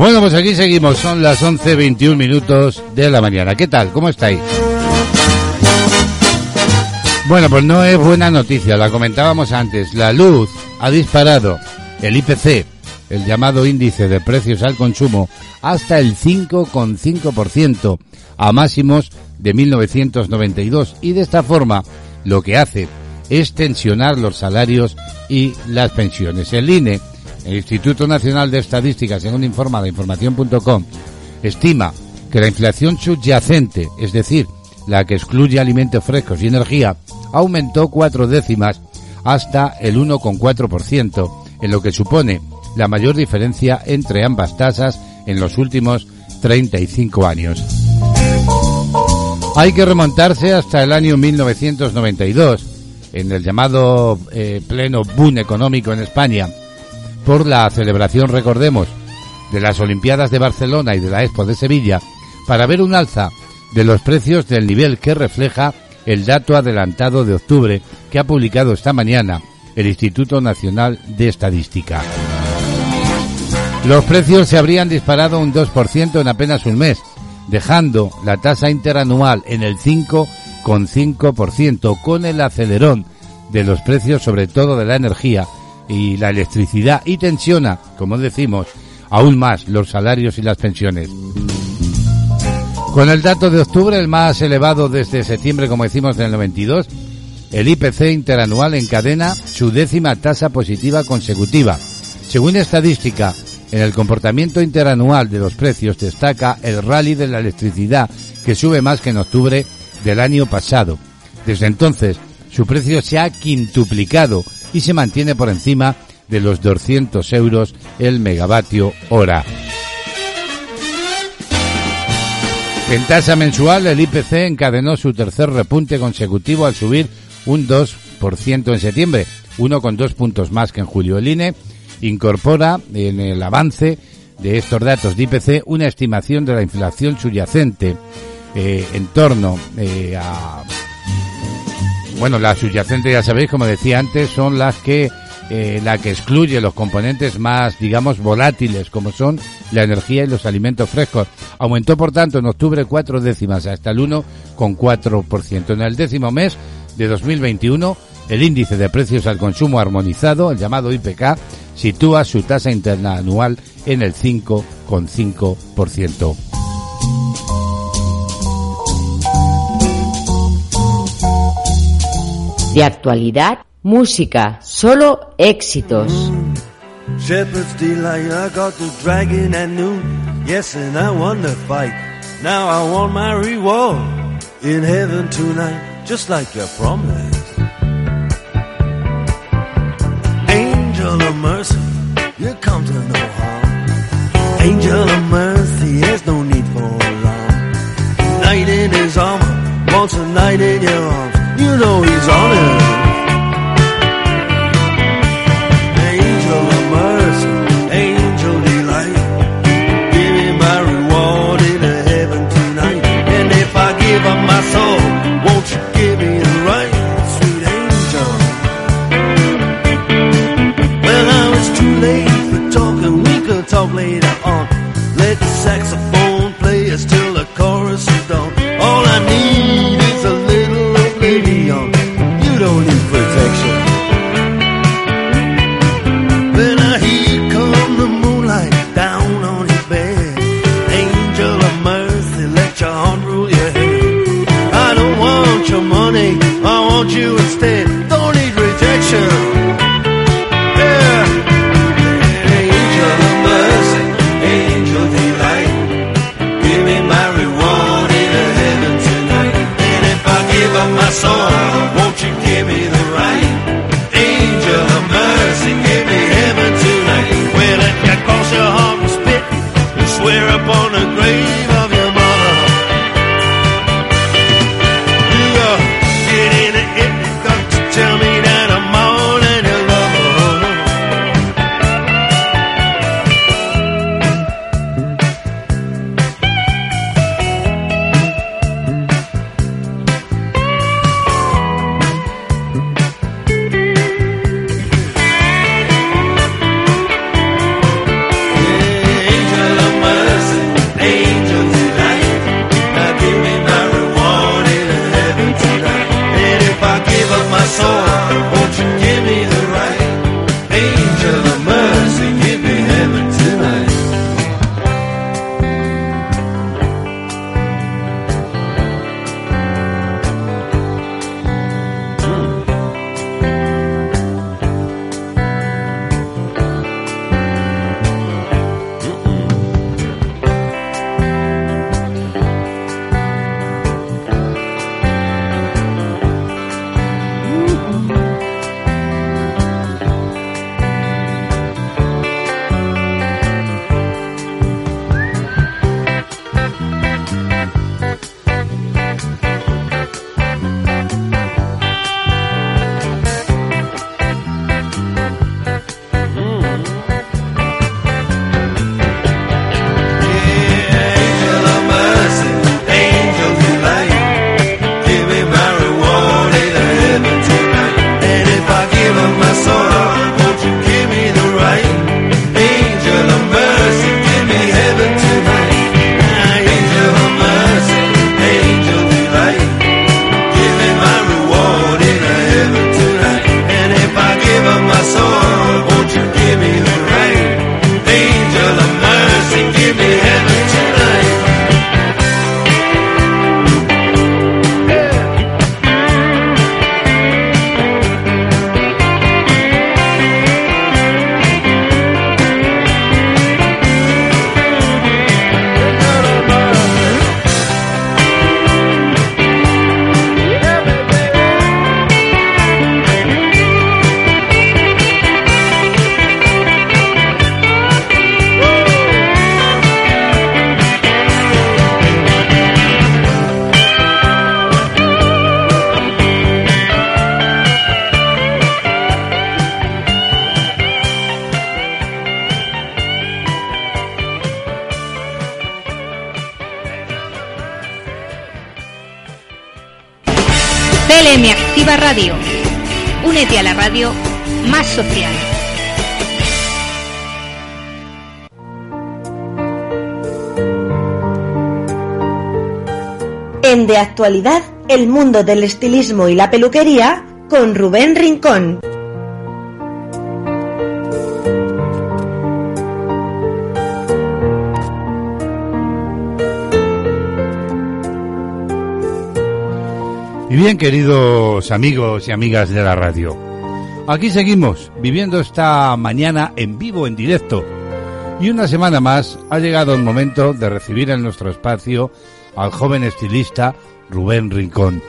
Bueno, pues aquí seguimos, son las 11.21 minutos de la mañana. ¿Qué tal? ¿Cómo estáis? Bueno, pues no es buena noticia, la comentábamos antes. La luz ha disparado el IPC, el llamado índice de precios al consumo, hasta el 5,5% a máximos de 1992 y de esta forma lo que hace es tensionar los salarios y las pensiones. El INE el Instituto Nacional de Estadística, según informa la información.com, estima que la inflación subyacente, es decir, la que excluye alimentos frescos y energía, aumentó cuatro décimas hasta el 1,4%, en lo que supone la mayor diferencia entre ambas tasas en los últimos 35 años. Hay que remontarse hasta el año 1992, en el llamado eh, pleno boom económico en España, por la celebración, recordemos, de las Olimpiadas de Barcelona y de la Expo de Sevilla, para ver un alza de los precios del nivel que refleja el dato adelantado de octubre que ha publicado esta mañana el Instituto Nacional de Estadística. Los precios se habrían disparado un 2% en apenas un mes, dejando la tasa interanual en el 5,5% con el acelerón de los precios, sobre todo de la energía, y la electricidad y tensiona, como decimos, aún más los salarios y las pensiones. Con el dato de octubre, el más elevado desde septiembre, como decimos, del 92, el IPC interanual encadena su décima tasa positiva consecutiva. Según estadística, en el comportamiento interanual de los precios destaca el rally de la electricidad, que sube más que en octubre del año pasado. Desde entonces, su precio se ha quintuplicado y se mantiene por encima de los 200 euros el megavatio hora. En tasa mensual, el IPC encadenó su tercer repunte consecutivo al subir un 2% en septiembre, 1,2 puntos más que en julio. El INE incorpora en el avance de estos datos de IPC una estimación de la inflación subyacente eh, en torno eh, a bueno, las subyacentes, ya sabéis, como decía antes, son las que eh, la que excluye los componentes más, digamos, volátiles, como son la energía y los alimentos frescos. Aumentó, por tanto, en octubre cuatro décimas, hasta el 1,4%. En el décimo mes de 2021, el índice de precios al consumo armonizado, el llamado IPK, sitúa su tasa interna anual en el 5,5%. De actualidad, música, solo éxitos. Shepherd's delight, I got the dragon at noon. Yes, and I won the fight. Now I want my reward in heaven tonight, just like. Angel of mercy, you Actualidad, el mundo del estilismo y la peluquería con Rubén Rincón. Y bien, queridos amigos y amigas de la radio, aquí seguimos viviendo esta mañana en vivo, en directo. Y una semana más ha llegado el momento de recibir en nuestro espacio al joven estilista Rubén Rincón.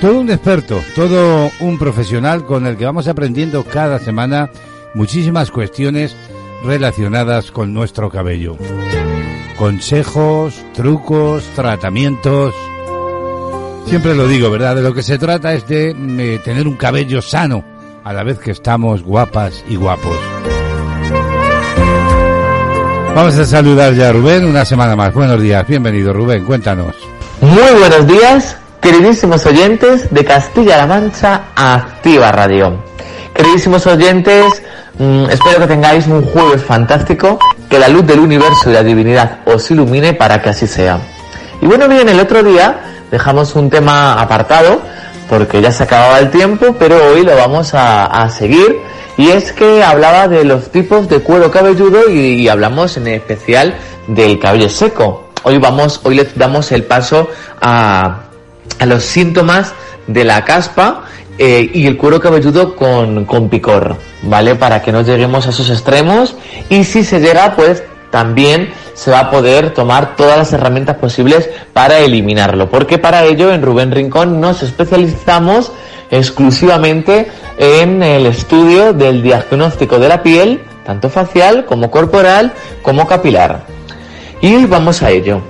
Todo un experto, todo un profesional con el que vamos aprendiendo cada semana muchísimas cuestiones relacionadas con nuestro cabello. Consejos, trucos, tratamientos. Siempre lo digo, ¿verdad? De lo que se trata es de eh, tener un cabello sano a la vez que estamos guapas y guapos. Vamos a saludar ya a Rubén una semana más. Buenos días, bienvenido Rubén, cuéntanos. Muy buenos días, queridísimos oyentes de Castilla-La Mancha Activa Radio. Queridísimos oyentes, mm, espero que tengáis un jueves fantástico, que la luz del universo y la divinidad os ilumine para que así sea. Y bueno, bien, el otro día dejamos un tema apartado porque ya se acababa el tiempo, pero hoy lo vamos a, seguir y es que hablaba de los tipos de cuero cabelludo y, y hablamos en especial del cabello seco. Hoy vamos, hoy le damos el paso a, a los síntomas de la caspa eh, y el cuero cabelludo con, con picor, ¿vale? Para que no lleguemos a esos extremos y si se llega, pues también se va a poder tomar todas las herramientas posibles para eliminarlo. Porque para ello en Rubén Rincón nos especializamos exclusivamente en el estudio del diagnóstico de la piel, tanto facial como corporal como capilar. Y hoy vamos a ello.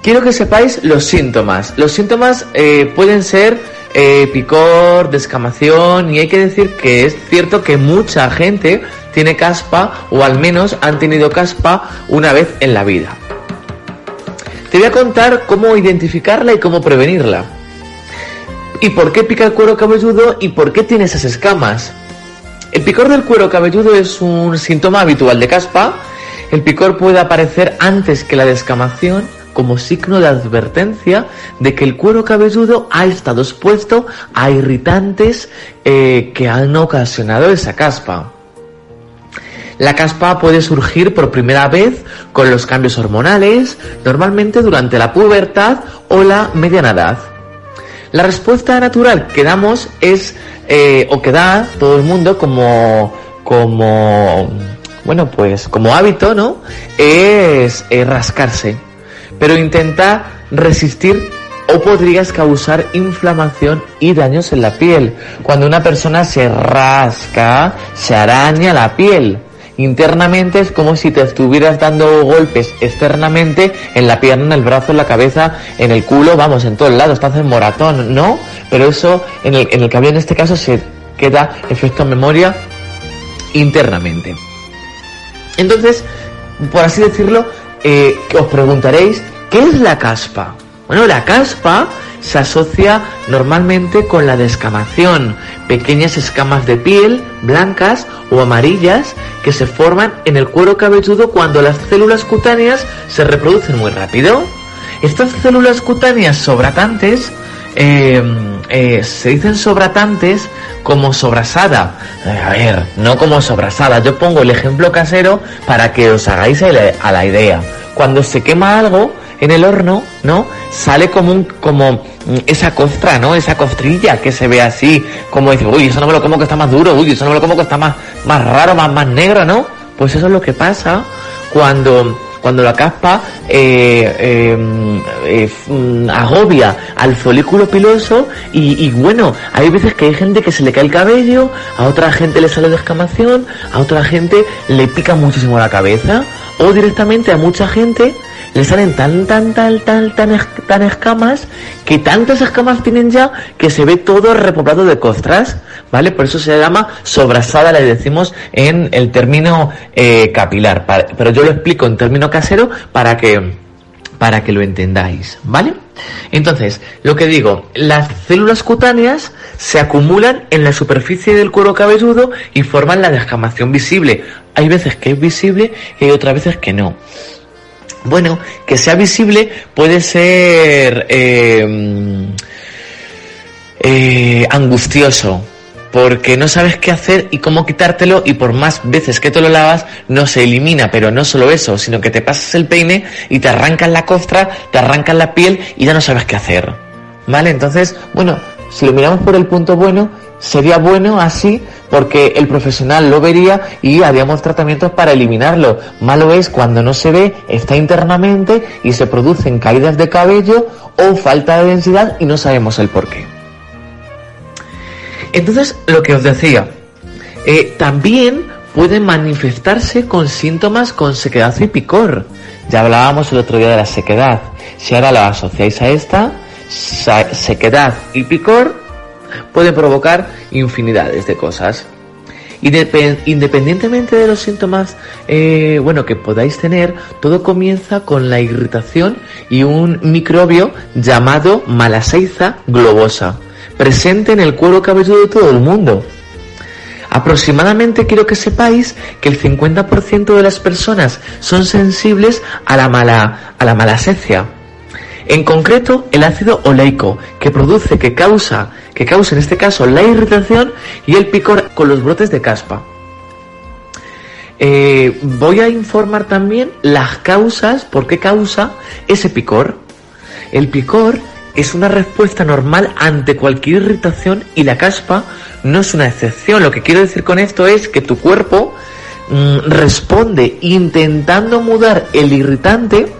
Quiero que sepáis los síntomas. Los síntomas eh, pueden ser eh, picor, descamación y hay que decir que es cierto que mucha gente tiene caspa o al menos han tenido caspa una vez en la vida. Te voy a contar cómo identificarla y cómo prevenirla. ¿Y por qué pica el cuero cabelludo y por qué tiene esas escamas? El picor del cuero cabelludo es un síntoma habitual de caspa. El picor puede aparecer antes que la descamación como signo de advertencia de que el cuero cabelludo ha estado expuesto a irritantes eh, que han ocasionado esa caspa. La caspa puede surgir por primera vez con los cambios hormonales, normalmente durante la pubertad o la mediana edad. La respuesta natural que damos es, eh, o que da todo el mundo como, como, bueno, pues como hábito, ¿no? Es, rascarse. Pero intenta resistir o podrías causar inflamación y daños en la piel. Cuando una persona se rasca, se araña la piel. Internamente es como si te estuvieras dando golpes externamente en la pierna, en el brazo, en la cabeza, en el culo, vamos, en todos lados, estás en moratón, ¿no? Pero eso en el, en el cabello en este caso se queda efecto memoria internamente. Entonces, por así decirlo, eh, os preguntaréis, ¿qué es la caspa? Bueno, la caspa se asocia normalmente con la descamación, pequeñas escamas de piel blancas o amarillas que se forman en el cuero cabelludo cuando las células cutáneas se reproducen muy rápido. Estas células cutáneas sobratantes eh, eh, se dicen sobratantes como sobrasada. Eh, a ver, no como sobrasada. Yo pongo el ejemplo casero para que os hagáis a la- idea. Cuando se quema algo en el horno, ¿no? Sale como un, como mm, esa costra, ¿no? Esa costrilla que se ve así, como dice, uy, eso no me lo como que está más duro, uy, eso no me lo como que está más, más raro, más, más negro, ¿no? Pues eso es lo que pasa cuando cuando la caspa eh, eh, eh, mm, agobia al folículo piloso y, bueno, hay veces que hay gente que se le cae el cabello, a otra gente le sale descamación, a otra gente le pica muchísimo la cabeza o directamente a mucha gente le salen tan tan tan tan tan, tan escamas que tantas escamas tienen ya que se ve todo repoblado de costras, ¿vale? Por eso se llama sobrasada, le decimos en el término eh, capilar, pero yo lo explico en término casero para que para que lo entendáis, ¿vale? Entonces, lo que digo, las células cutáneas se acumulan en la superficie del cuero cabelludo y forman la descamación visible. Hay veces que es visible y otras veces que no. Bueno, que sea visible puede ser eh, eh, angustioso, porque no sabes qué hacer y cómo quitártelo y por más veces que te lo lavas no se elimina, pero no solo eso, sino que te pasas el peine y te arrancan la costra, te arrancan la piel y ya no sabes qué hacer. ¿Vale? Entonces, bueno, si lo miramos por el punto bueno, sería bueno así porque el profesional lo vería y haríamos tratamientos para eliminarlo. Malo es cuando no se ve, está internamente y se producen caídas de cabello o falta de densidad y no sabemos el por qué. Entonces, lo que os decía, eh, también puede manifestarse con síntomas con sequedad y picor. Ya hablábamos el otro día de la sequedad. Si ahora la asociáis a esta, sequedad y picor puede provocar infinidades de cosas. Indepe- Independientemente de los síntomas, eh, bueno, que podáis tener, todo comienza con la irritación y un microbio llamado Malasseiza globosa, presente en el cuero cabelludo de todo el mundo. Aproximadamente quiero que sepáis que el 50% de las personas son sensibles a la mala, a la. En concreto, el ácido oleico, que produce, que causa, que causa en este caso la irritación y el picor con los brotes de caspa. Eh, voy a informar también las causas, por qué causa ese picor. El picor es una respuesta normal ante cualquier irritación y la caspa no es una excepción. Lo que quiero decir con esto es que tu cuerpo mm, responde intentando mudar el irritante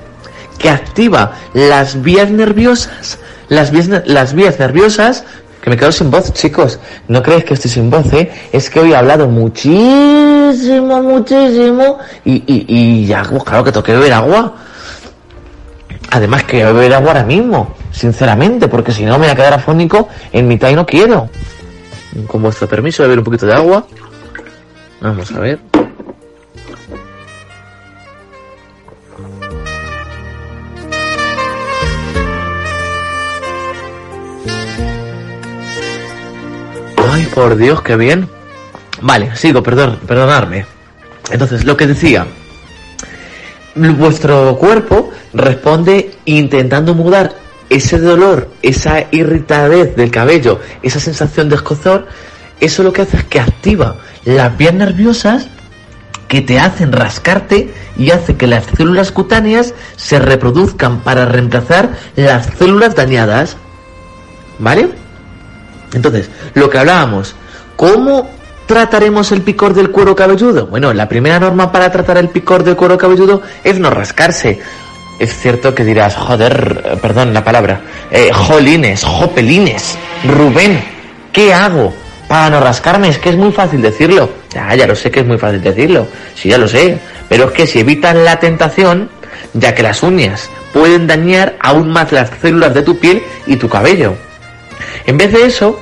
que activa las vías nerviosas, las vías, nerviosas, que me quedo sin voz, chicos, no creéis que estoy sin voz, ¿eh? es que hoy he hablado muchísimo, muchísimo, y, y, y ya, claro que tengo que beber agua. Además que beber agua ahora mismo, sinceramente, porque si no me voy a quedar afónico en mitad y no quiero. Con vuestro permiso, voy a beber un poquito de agua. Vamos a ver. Ay, por Dios, qué bien. Vale, sigo, perdón, perdonadme. Entonces, lo que decía, vuestro cuerpo responde intentando mudar ese dolor, esa irritadez del cabello, esa sensación de escozor, eso lo que hace es que activa las vías nerviosas que te hacen rascarte y hace que las células cutáneas se reproduzcan para reemplazar las células dañadas. ¿Vale? Entonces, lo que hablábamos, ¿cómo trataremos el picor del cuero cabelludo? Bueno, la primera norma para tratar el picor del cuero cabelludo es no rascarse. Es cierto que dirás, joder, eh, perdón la palabra, eh, jolines, jopelines, Rubén, ¿qué hago para no rascarme? Es que es muy fácil decirlo. Ya, ya lo sé que es muy fácil decirlo, sí, ya lo sé. Pero es que si evitas la tentación, ya que las uñas pueden dañar aún más las células de tu piel y tu cabello. En vez de eso,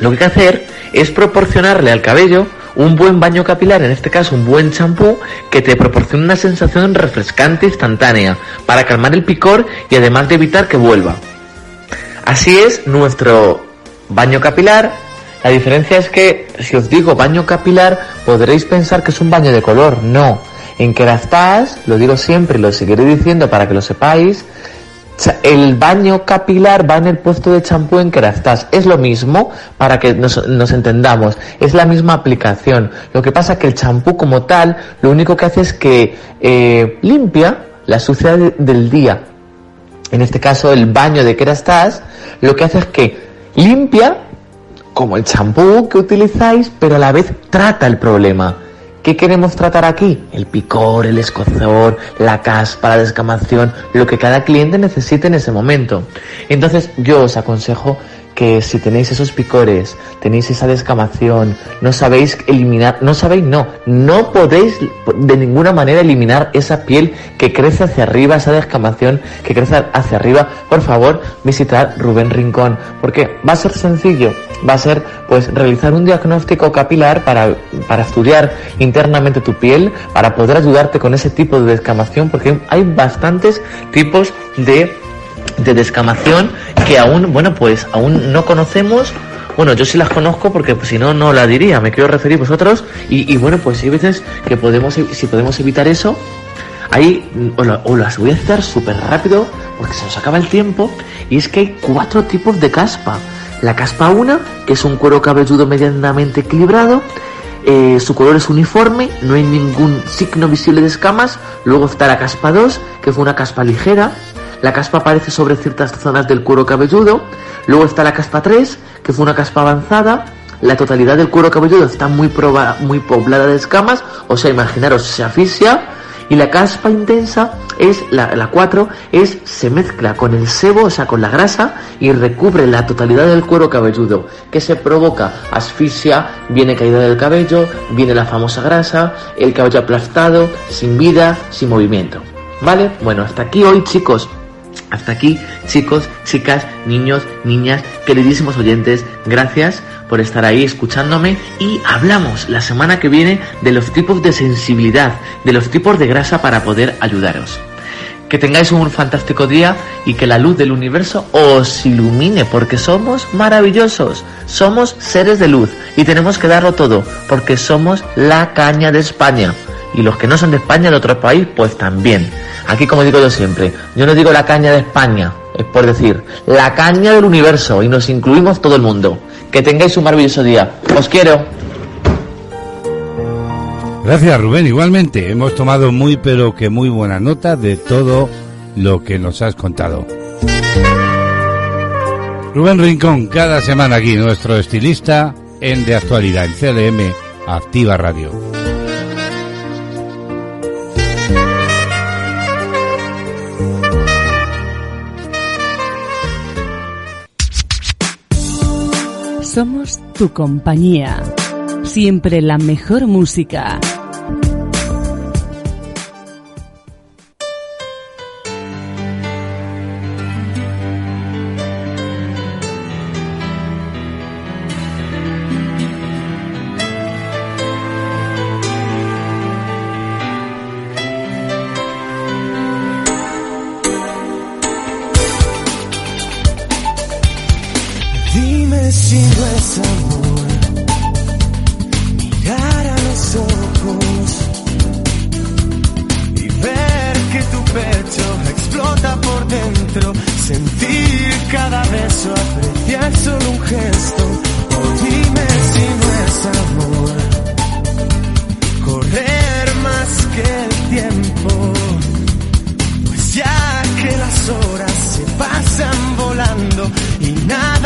lo que hay que hacer es proporcionarle al cabello un buen baño capilar, en este caso un buen champú, que te proporcione una sensación refrescante instantánea para calmar el picor y además de evitar que vuelva. Así es nuestro baño capilar. La diferencia es que si os digo baño capilar podréis pensar que es un baño de color. No. En Kerastase, lo digo siempre y lo seguiré diciendo para que lo sepáis, el baño capilar va en el puesto de champú en Kerastase. Es lo mismo para que nos, nos entendamos. Es la misma aplicación. Lo que pasa que el champú como tal, lo único que hace es que eh, limpia la suciedad de- del día. En este caso, el baño de Kerastase, lo que hace es que limpia como el champú que utilizáis, pero a la vez trata el problema. ¿Qué queremos tratar aquí? El picor, el escozor, la caspa, la descamación, lo que cada cliente necesite en ese momento. Entonces yo os aconsejo que si tenéis esos picores, tenéis esa descamación, no sabéis eliminar, no sabéis, no, no podéis de ninguna manera eliminar esa piel que crece hacia arriba, esa descamación que crece hacia arriba, por favor, visitar Rubén Rincón, porque va a ser sencillo, va a ser pues realizar un diagnóstico capilar para, para estudiar internamente tu piel, para poder ayudarte con ese tipo de descamación, porque hay bastantes tipos de de descamación que aún, bueno, pues aún no conocemos. Bueno, yo sí las conozco porque pues, si no, no la diría. Me quiero referir vosotros. Y, bueno, pues hay veces que podemos, si podemos evitar eso, ahí os las voy a hacer súper rápido porque se nos acaba el tiempo. Y es que hay cuatro tipos de caspa. La caspa 1, que es un cuero cabelludo medianamente equilibrado. eh, su color es uniforme, no hay ningún signo visible de escamas. Luego está la caspa 2, que fue una caspa ligera. La caspa aparece sobre ciertas zonas del cuero cabelludo. Luego está la caspa 3, que fue una caspa avanzada. La totalidad del cuero cabelludo está muy, muy poblada de escamas, o sea, imaginaros, se asfixia. Y la caspa intensa es, la, la 4, es, se mezcla con el sebo, o sea, con la grasa, y recubre la totalidad del cuero cabelludo, que se provoca asfixia, viene caída del cabello, viene la famosa grasa, el cabello aplastado, sin vida, sin movimiento. ¿Vale? Bueno, hasta aquí hoy, chicos. Hasta aquí, chicos, chicas, niños, niñas, queridísimos oyentes, gracias por estar ahí escuchándome y hablamos la semana que viene de los tipos de sensibilidad, de los tipos de grasa para poder ayudaros. Que tengáis un fantástico día y que la luz del universo os ilumine porque somos maravillosos, somos seres de luz y tenemos que darlo todo porque somos la caña de España. Y los que no son de España, de otro país, pues también. Aquí, como digo yo siempre, yo no digo la caña de España, es por decir, la caña del universo y nos incluimos todo el mundo. Que tengáis un maravilloso día. Os quiero. Gracias Rubén, igualmente hemos tomado muy pero que muy buena nota de todo lo que nos has contado. Rubén Rincón, cada semana aquí, nuestro estilista en De Actualidad, en CLM Activa Radio. Somos tu compañía. Siempre la mejor música. Y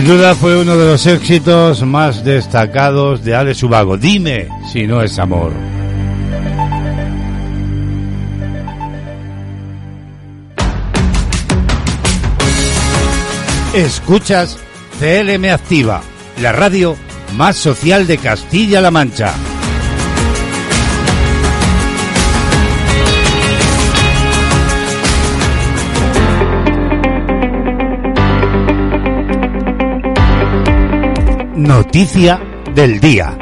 Sin duda fue uno de los éxitos más destacados de Alex Ubago. Dime si no es amor. Escuchas CLM Activa, la radio más social de Castilla-La Mancha. Noticia del día.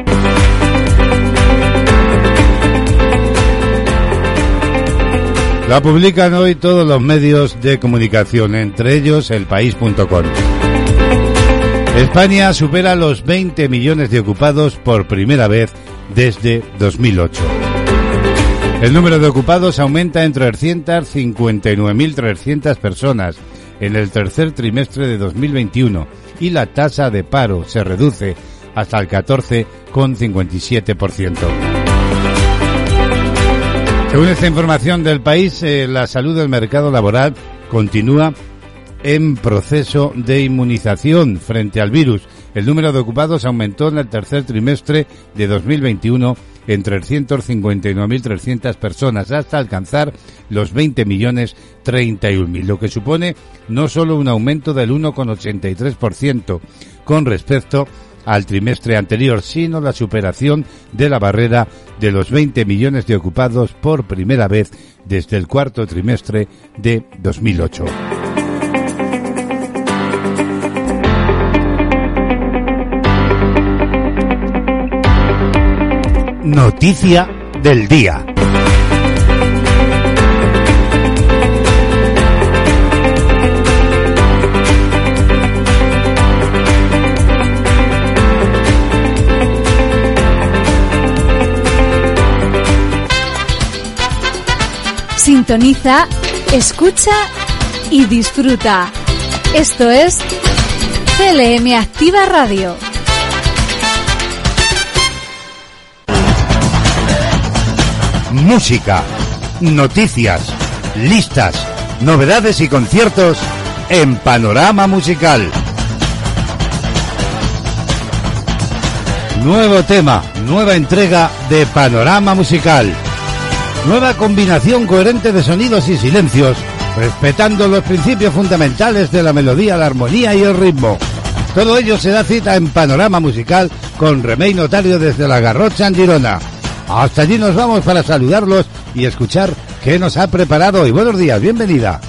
La publican hoy todos los medios de comunicación, entre ellos elpaís.com. España supera los 20 millones de ocupados por primera vez desde 2008. El número de ocupados aumenta en 359.300 personas en el tercer trimestre de 2021 y la tasa de paro se reduce hasta el 14,57%. Según esta información del país, eh, la salud del mercado laboral continúa en proceso de inmunización frente al virus. El número de ocupados aumentó en el tercer trimestre de 2021 en 359.300 personas hasta alcanzar los 20 millones 31.000, lo que supone no solo un aumento del 1,83% con respecto al trimestre anterior, sino la superación de la barrera de los 20 millones de ocupados por primera vez desde el cuarto trimestre de 2008. Noticia del día. Sintoniza, escucha y disfruta. Esto es CLM Activa Radio. Música, noticias, listas, novedades y conciertos en Panorama Musical. Nuevo tema, nueva entrega de Panorama Musical. Nueva combinación coherente de sonidos y silencios, respetando los principios fundamentales de la melodía, la armonía y el ritmo. Todo ello se da cita en Panorama Musical con Remey Notario desde la Garrocha en Girona. Hasta allí nos vamos para saludarlos y escuchar qué nos ha preparado hoy. Buenos días, bienvenida.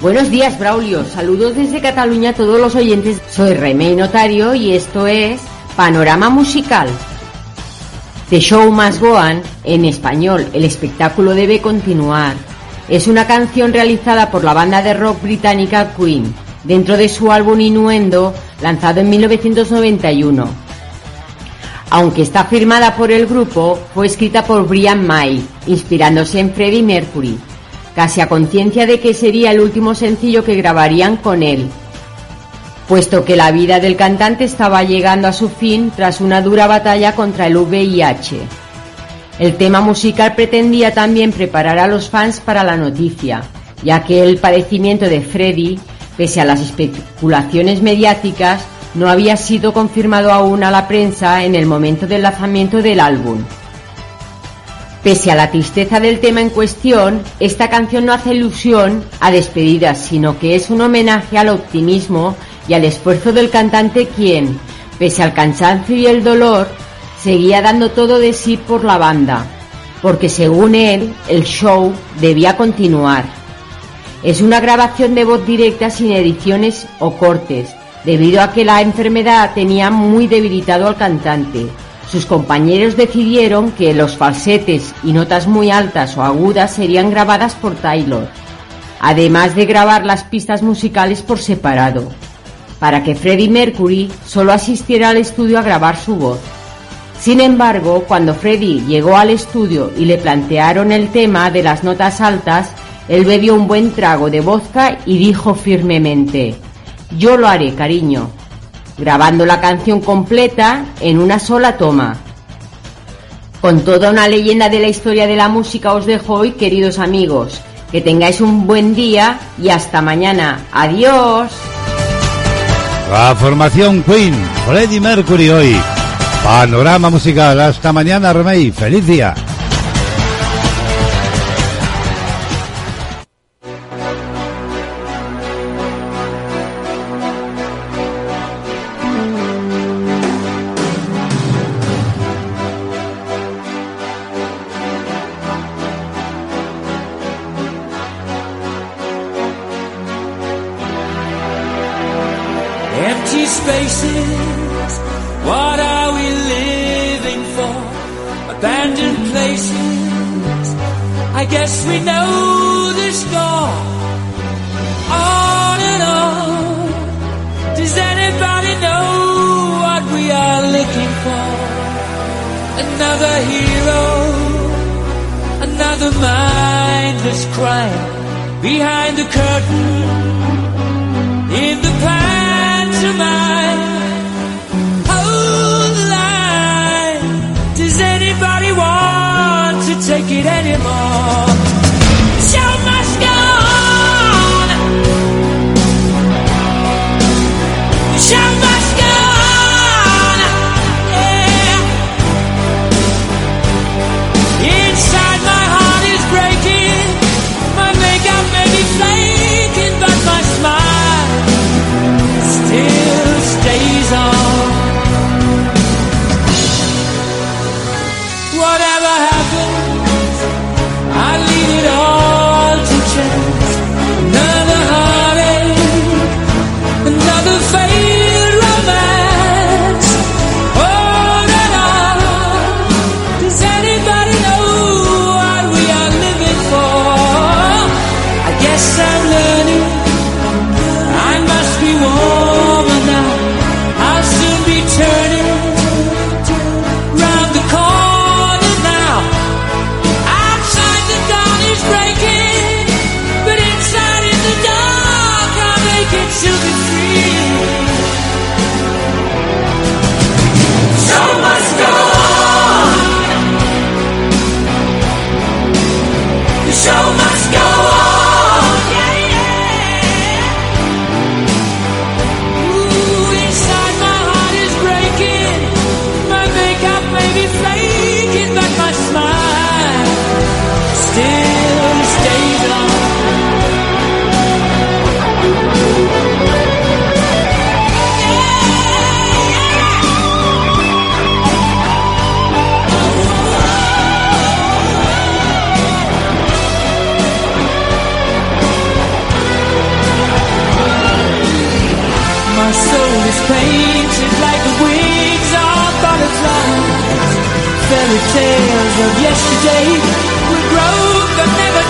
Buenos días, Braulio. Saludos desde Cataluña a todos los oyentes. Soy Remey Notario y esto es Panorama Musical. The Show Must Go On, en español, el espectáculo debe continuar. Es una canción realizada por la banda de rock británica Queen, dentro de su álbum Innuendo, lanzado en 1991. Aunque está firmada por el grupo, fue escrita por Brian May, inspirándose en Freddie Mercury, casi a conciencia de que sería el último sencillo que grabarían con él, puesto que la vida del cantante estaba llegando a su fin tras una dura batalla contra el VIH. El tema musical pretendía también preparar a los fans para la noticia, ya que el padecimiento de Freddie, pese a las especulaciones mediáticas, no había sido confirmado aún a la prensa en el momento del lanzamiento del álbum. Pese a la tristeza del tema en cuestión, esta canción no hace ilusión a despedidas, sino que es un homenaje al optimismo y al esfuerzo del cantante quien, pese al cansancio y el dolor, seguía dando todo de sí por la banda, porque según él, el show debía continuar. Es una grabación de voz directa sin ediciones o cortes, debido a que la enfermedad tenía muy debilitado al cantante. Sus compañeros decidieron que los falsetes y notas muy altas o agudas serían grabadas por Taylor, además de grabar las pistas musicales por separado, para que Freddie Mercury solo asistiera al estudio a grabar su voz. Sin embargo, cuando Freddie llegó al estudio y le plantearon el tema de las notas altas, él bebió un buen trago de vodka y dijo firmemente, yo lo haré, cariño, grabando la canción completa en una sola toma. Con toda una leyenda de la historia de la música os dejo hoy, queridos amigos. Que tengáis un buen día y hasta mañana. Adiós. La formación Queen, Freddie Mercury hoy. Panorama musical. Hasta mañana, Remey. Feliz día. behind the curtain. fairy tales of yesterday. We grow, but never.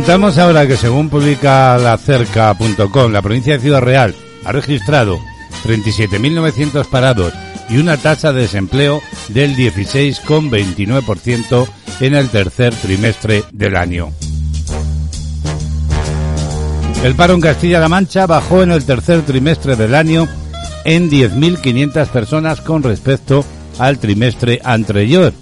contamos ahora que según publica la cerca.com, la provincia de Ciudad Real ha registrado 37.900 parados y una tasa de desempleo del 16,29% en el tercer trimestre del año. El paro en Castilla-La Mancha bajó en el tercer trimestre del año en 10.500 personas con respecto al trimestre anterior,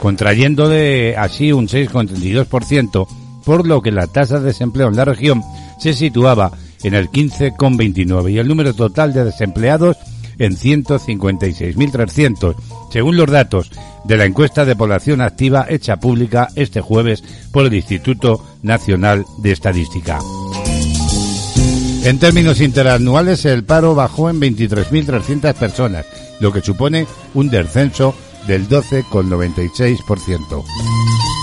contrayéndole así un 6,32% por lo que la tasa de desempleo en la región se situaba en el 15,29 y el número total de desempleados en 156.300, según los datos de la encuesta de población activa hecha pública este jueves por el Instituto Nacional de Estadística. En términos interanuales, el paro bajó en 23.300 personas, lo que supone un descenso del 12,96%.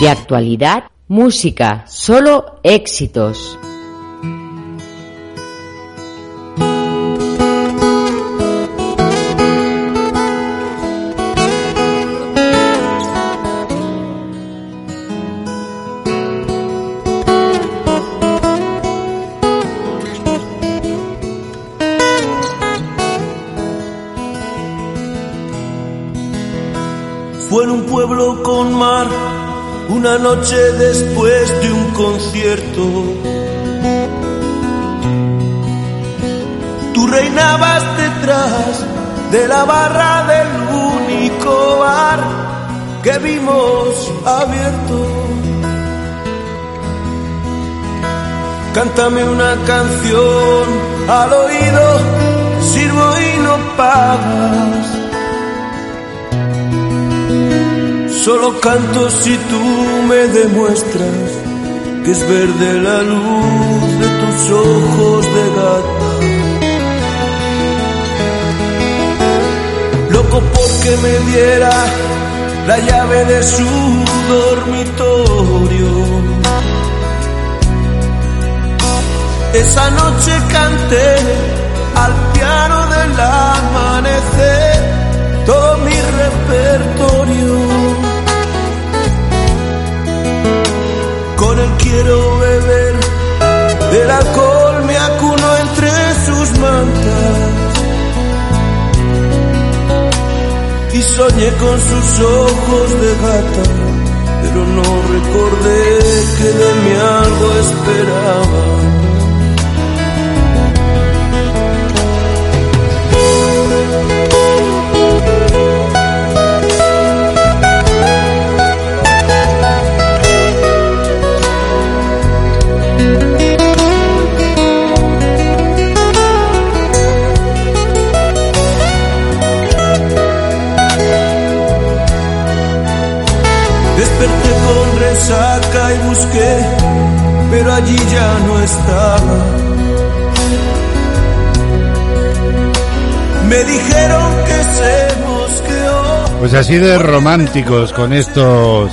De actualidad, música, solo éxitos. Noche después de un concierto. Tú reinabas detrás de la barra del único bar que vimos abierto. Cántame una canción al oído, sirvo y no pagas. Solo canto si tú me demuestras que es verde la luz de tus ojos de gata. Loco porque me diera la llave de su dormitorio. Esa noche canté al piano del amanecer todo mi repertorio. Quiero beber, del alcohol me acuno entre sus mantas. Y soñé con sus ojos de gata, pero no recordé que de mí algo esperaba. Resaca y busqué, pero allí ya no estaba. Me dijeron que se mosqueó. Pues así de románticos con estos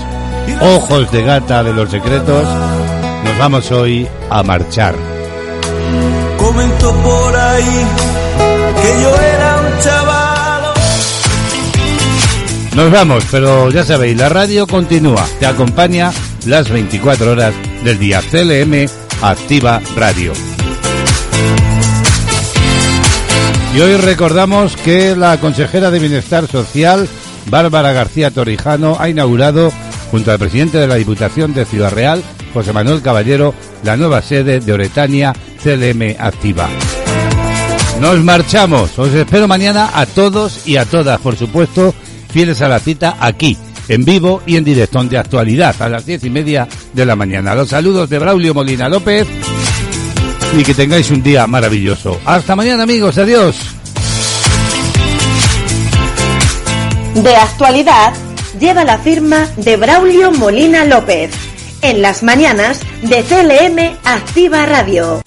ojos de gata de los secretos, nos vamos hoy a marchar. Comentó por ahí que yo era Nos vamos, pero ya sabéis, la radio continúa, te acompaña las 24 horas del día. CLM Activa Radio. Y hoy recordamos que la consejera de Bienestar Social, Bárbara García Torrijano, ha inaugurado, junto al presidente de la Diputación de Ciudad Real, José Manuel Caballero, la nueva sede de Oretania CLM Activa. Nos marchamos. Os espero mañana a todos y a todas, por supuesto, fieles a la cita aquí, en vivo y en directo, de actualidad, a las diez y media de la mañana. Los saludos de Braulio Molina López y que tengáis un día maravilloso. Hasta mañana, amigos. Adiós. De actualidad lleva la firma de Braulio Molina López en las mañanas de CLM Activa Radio.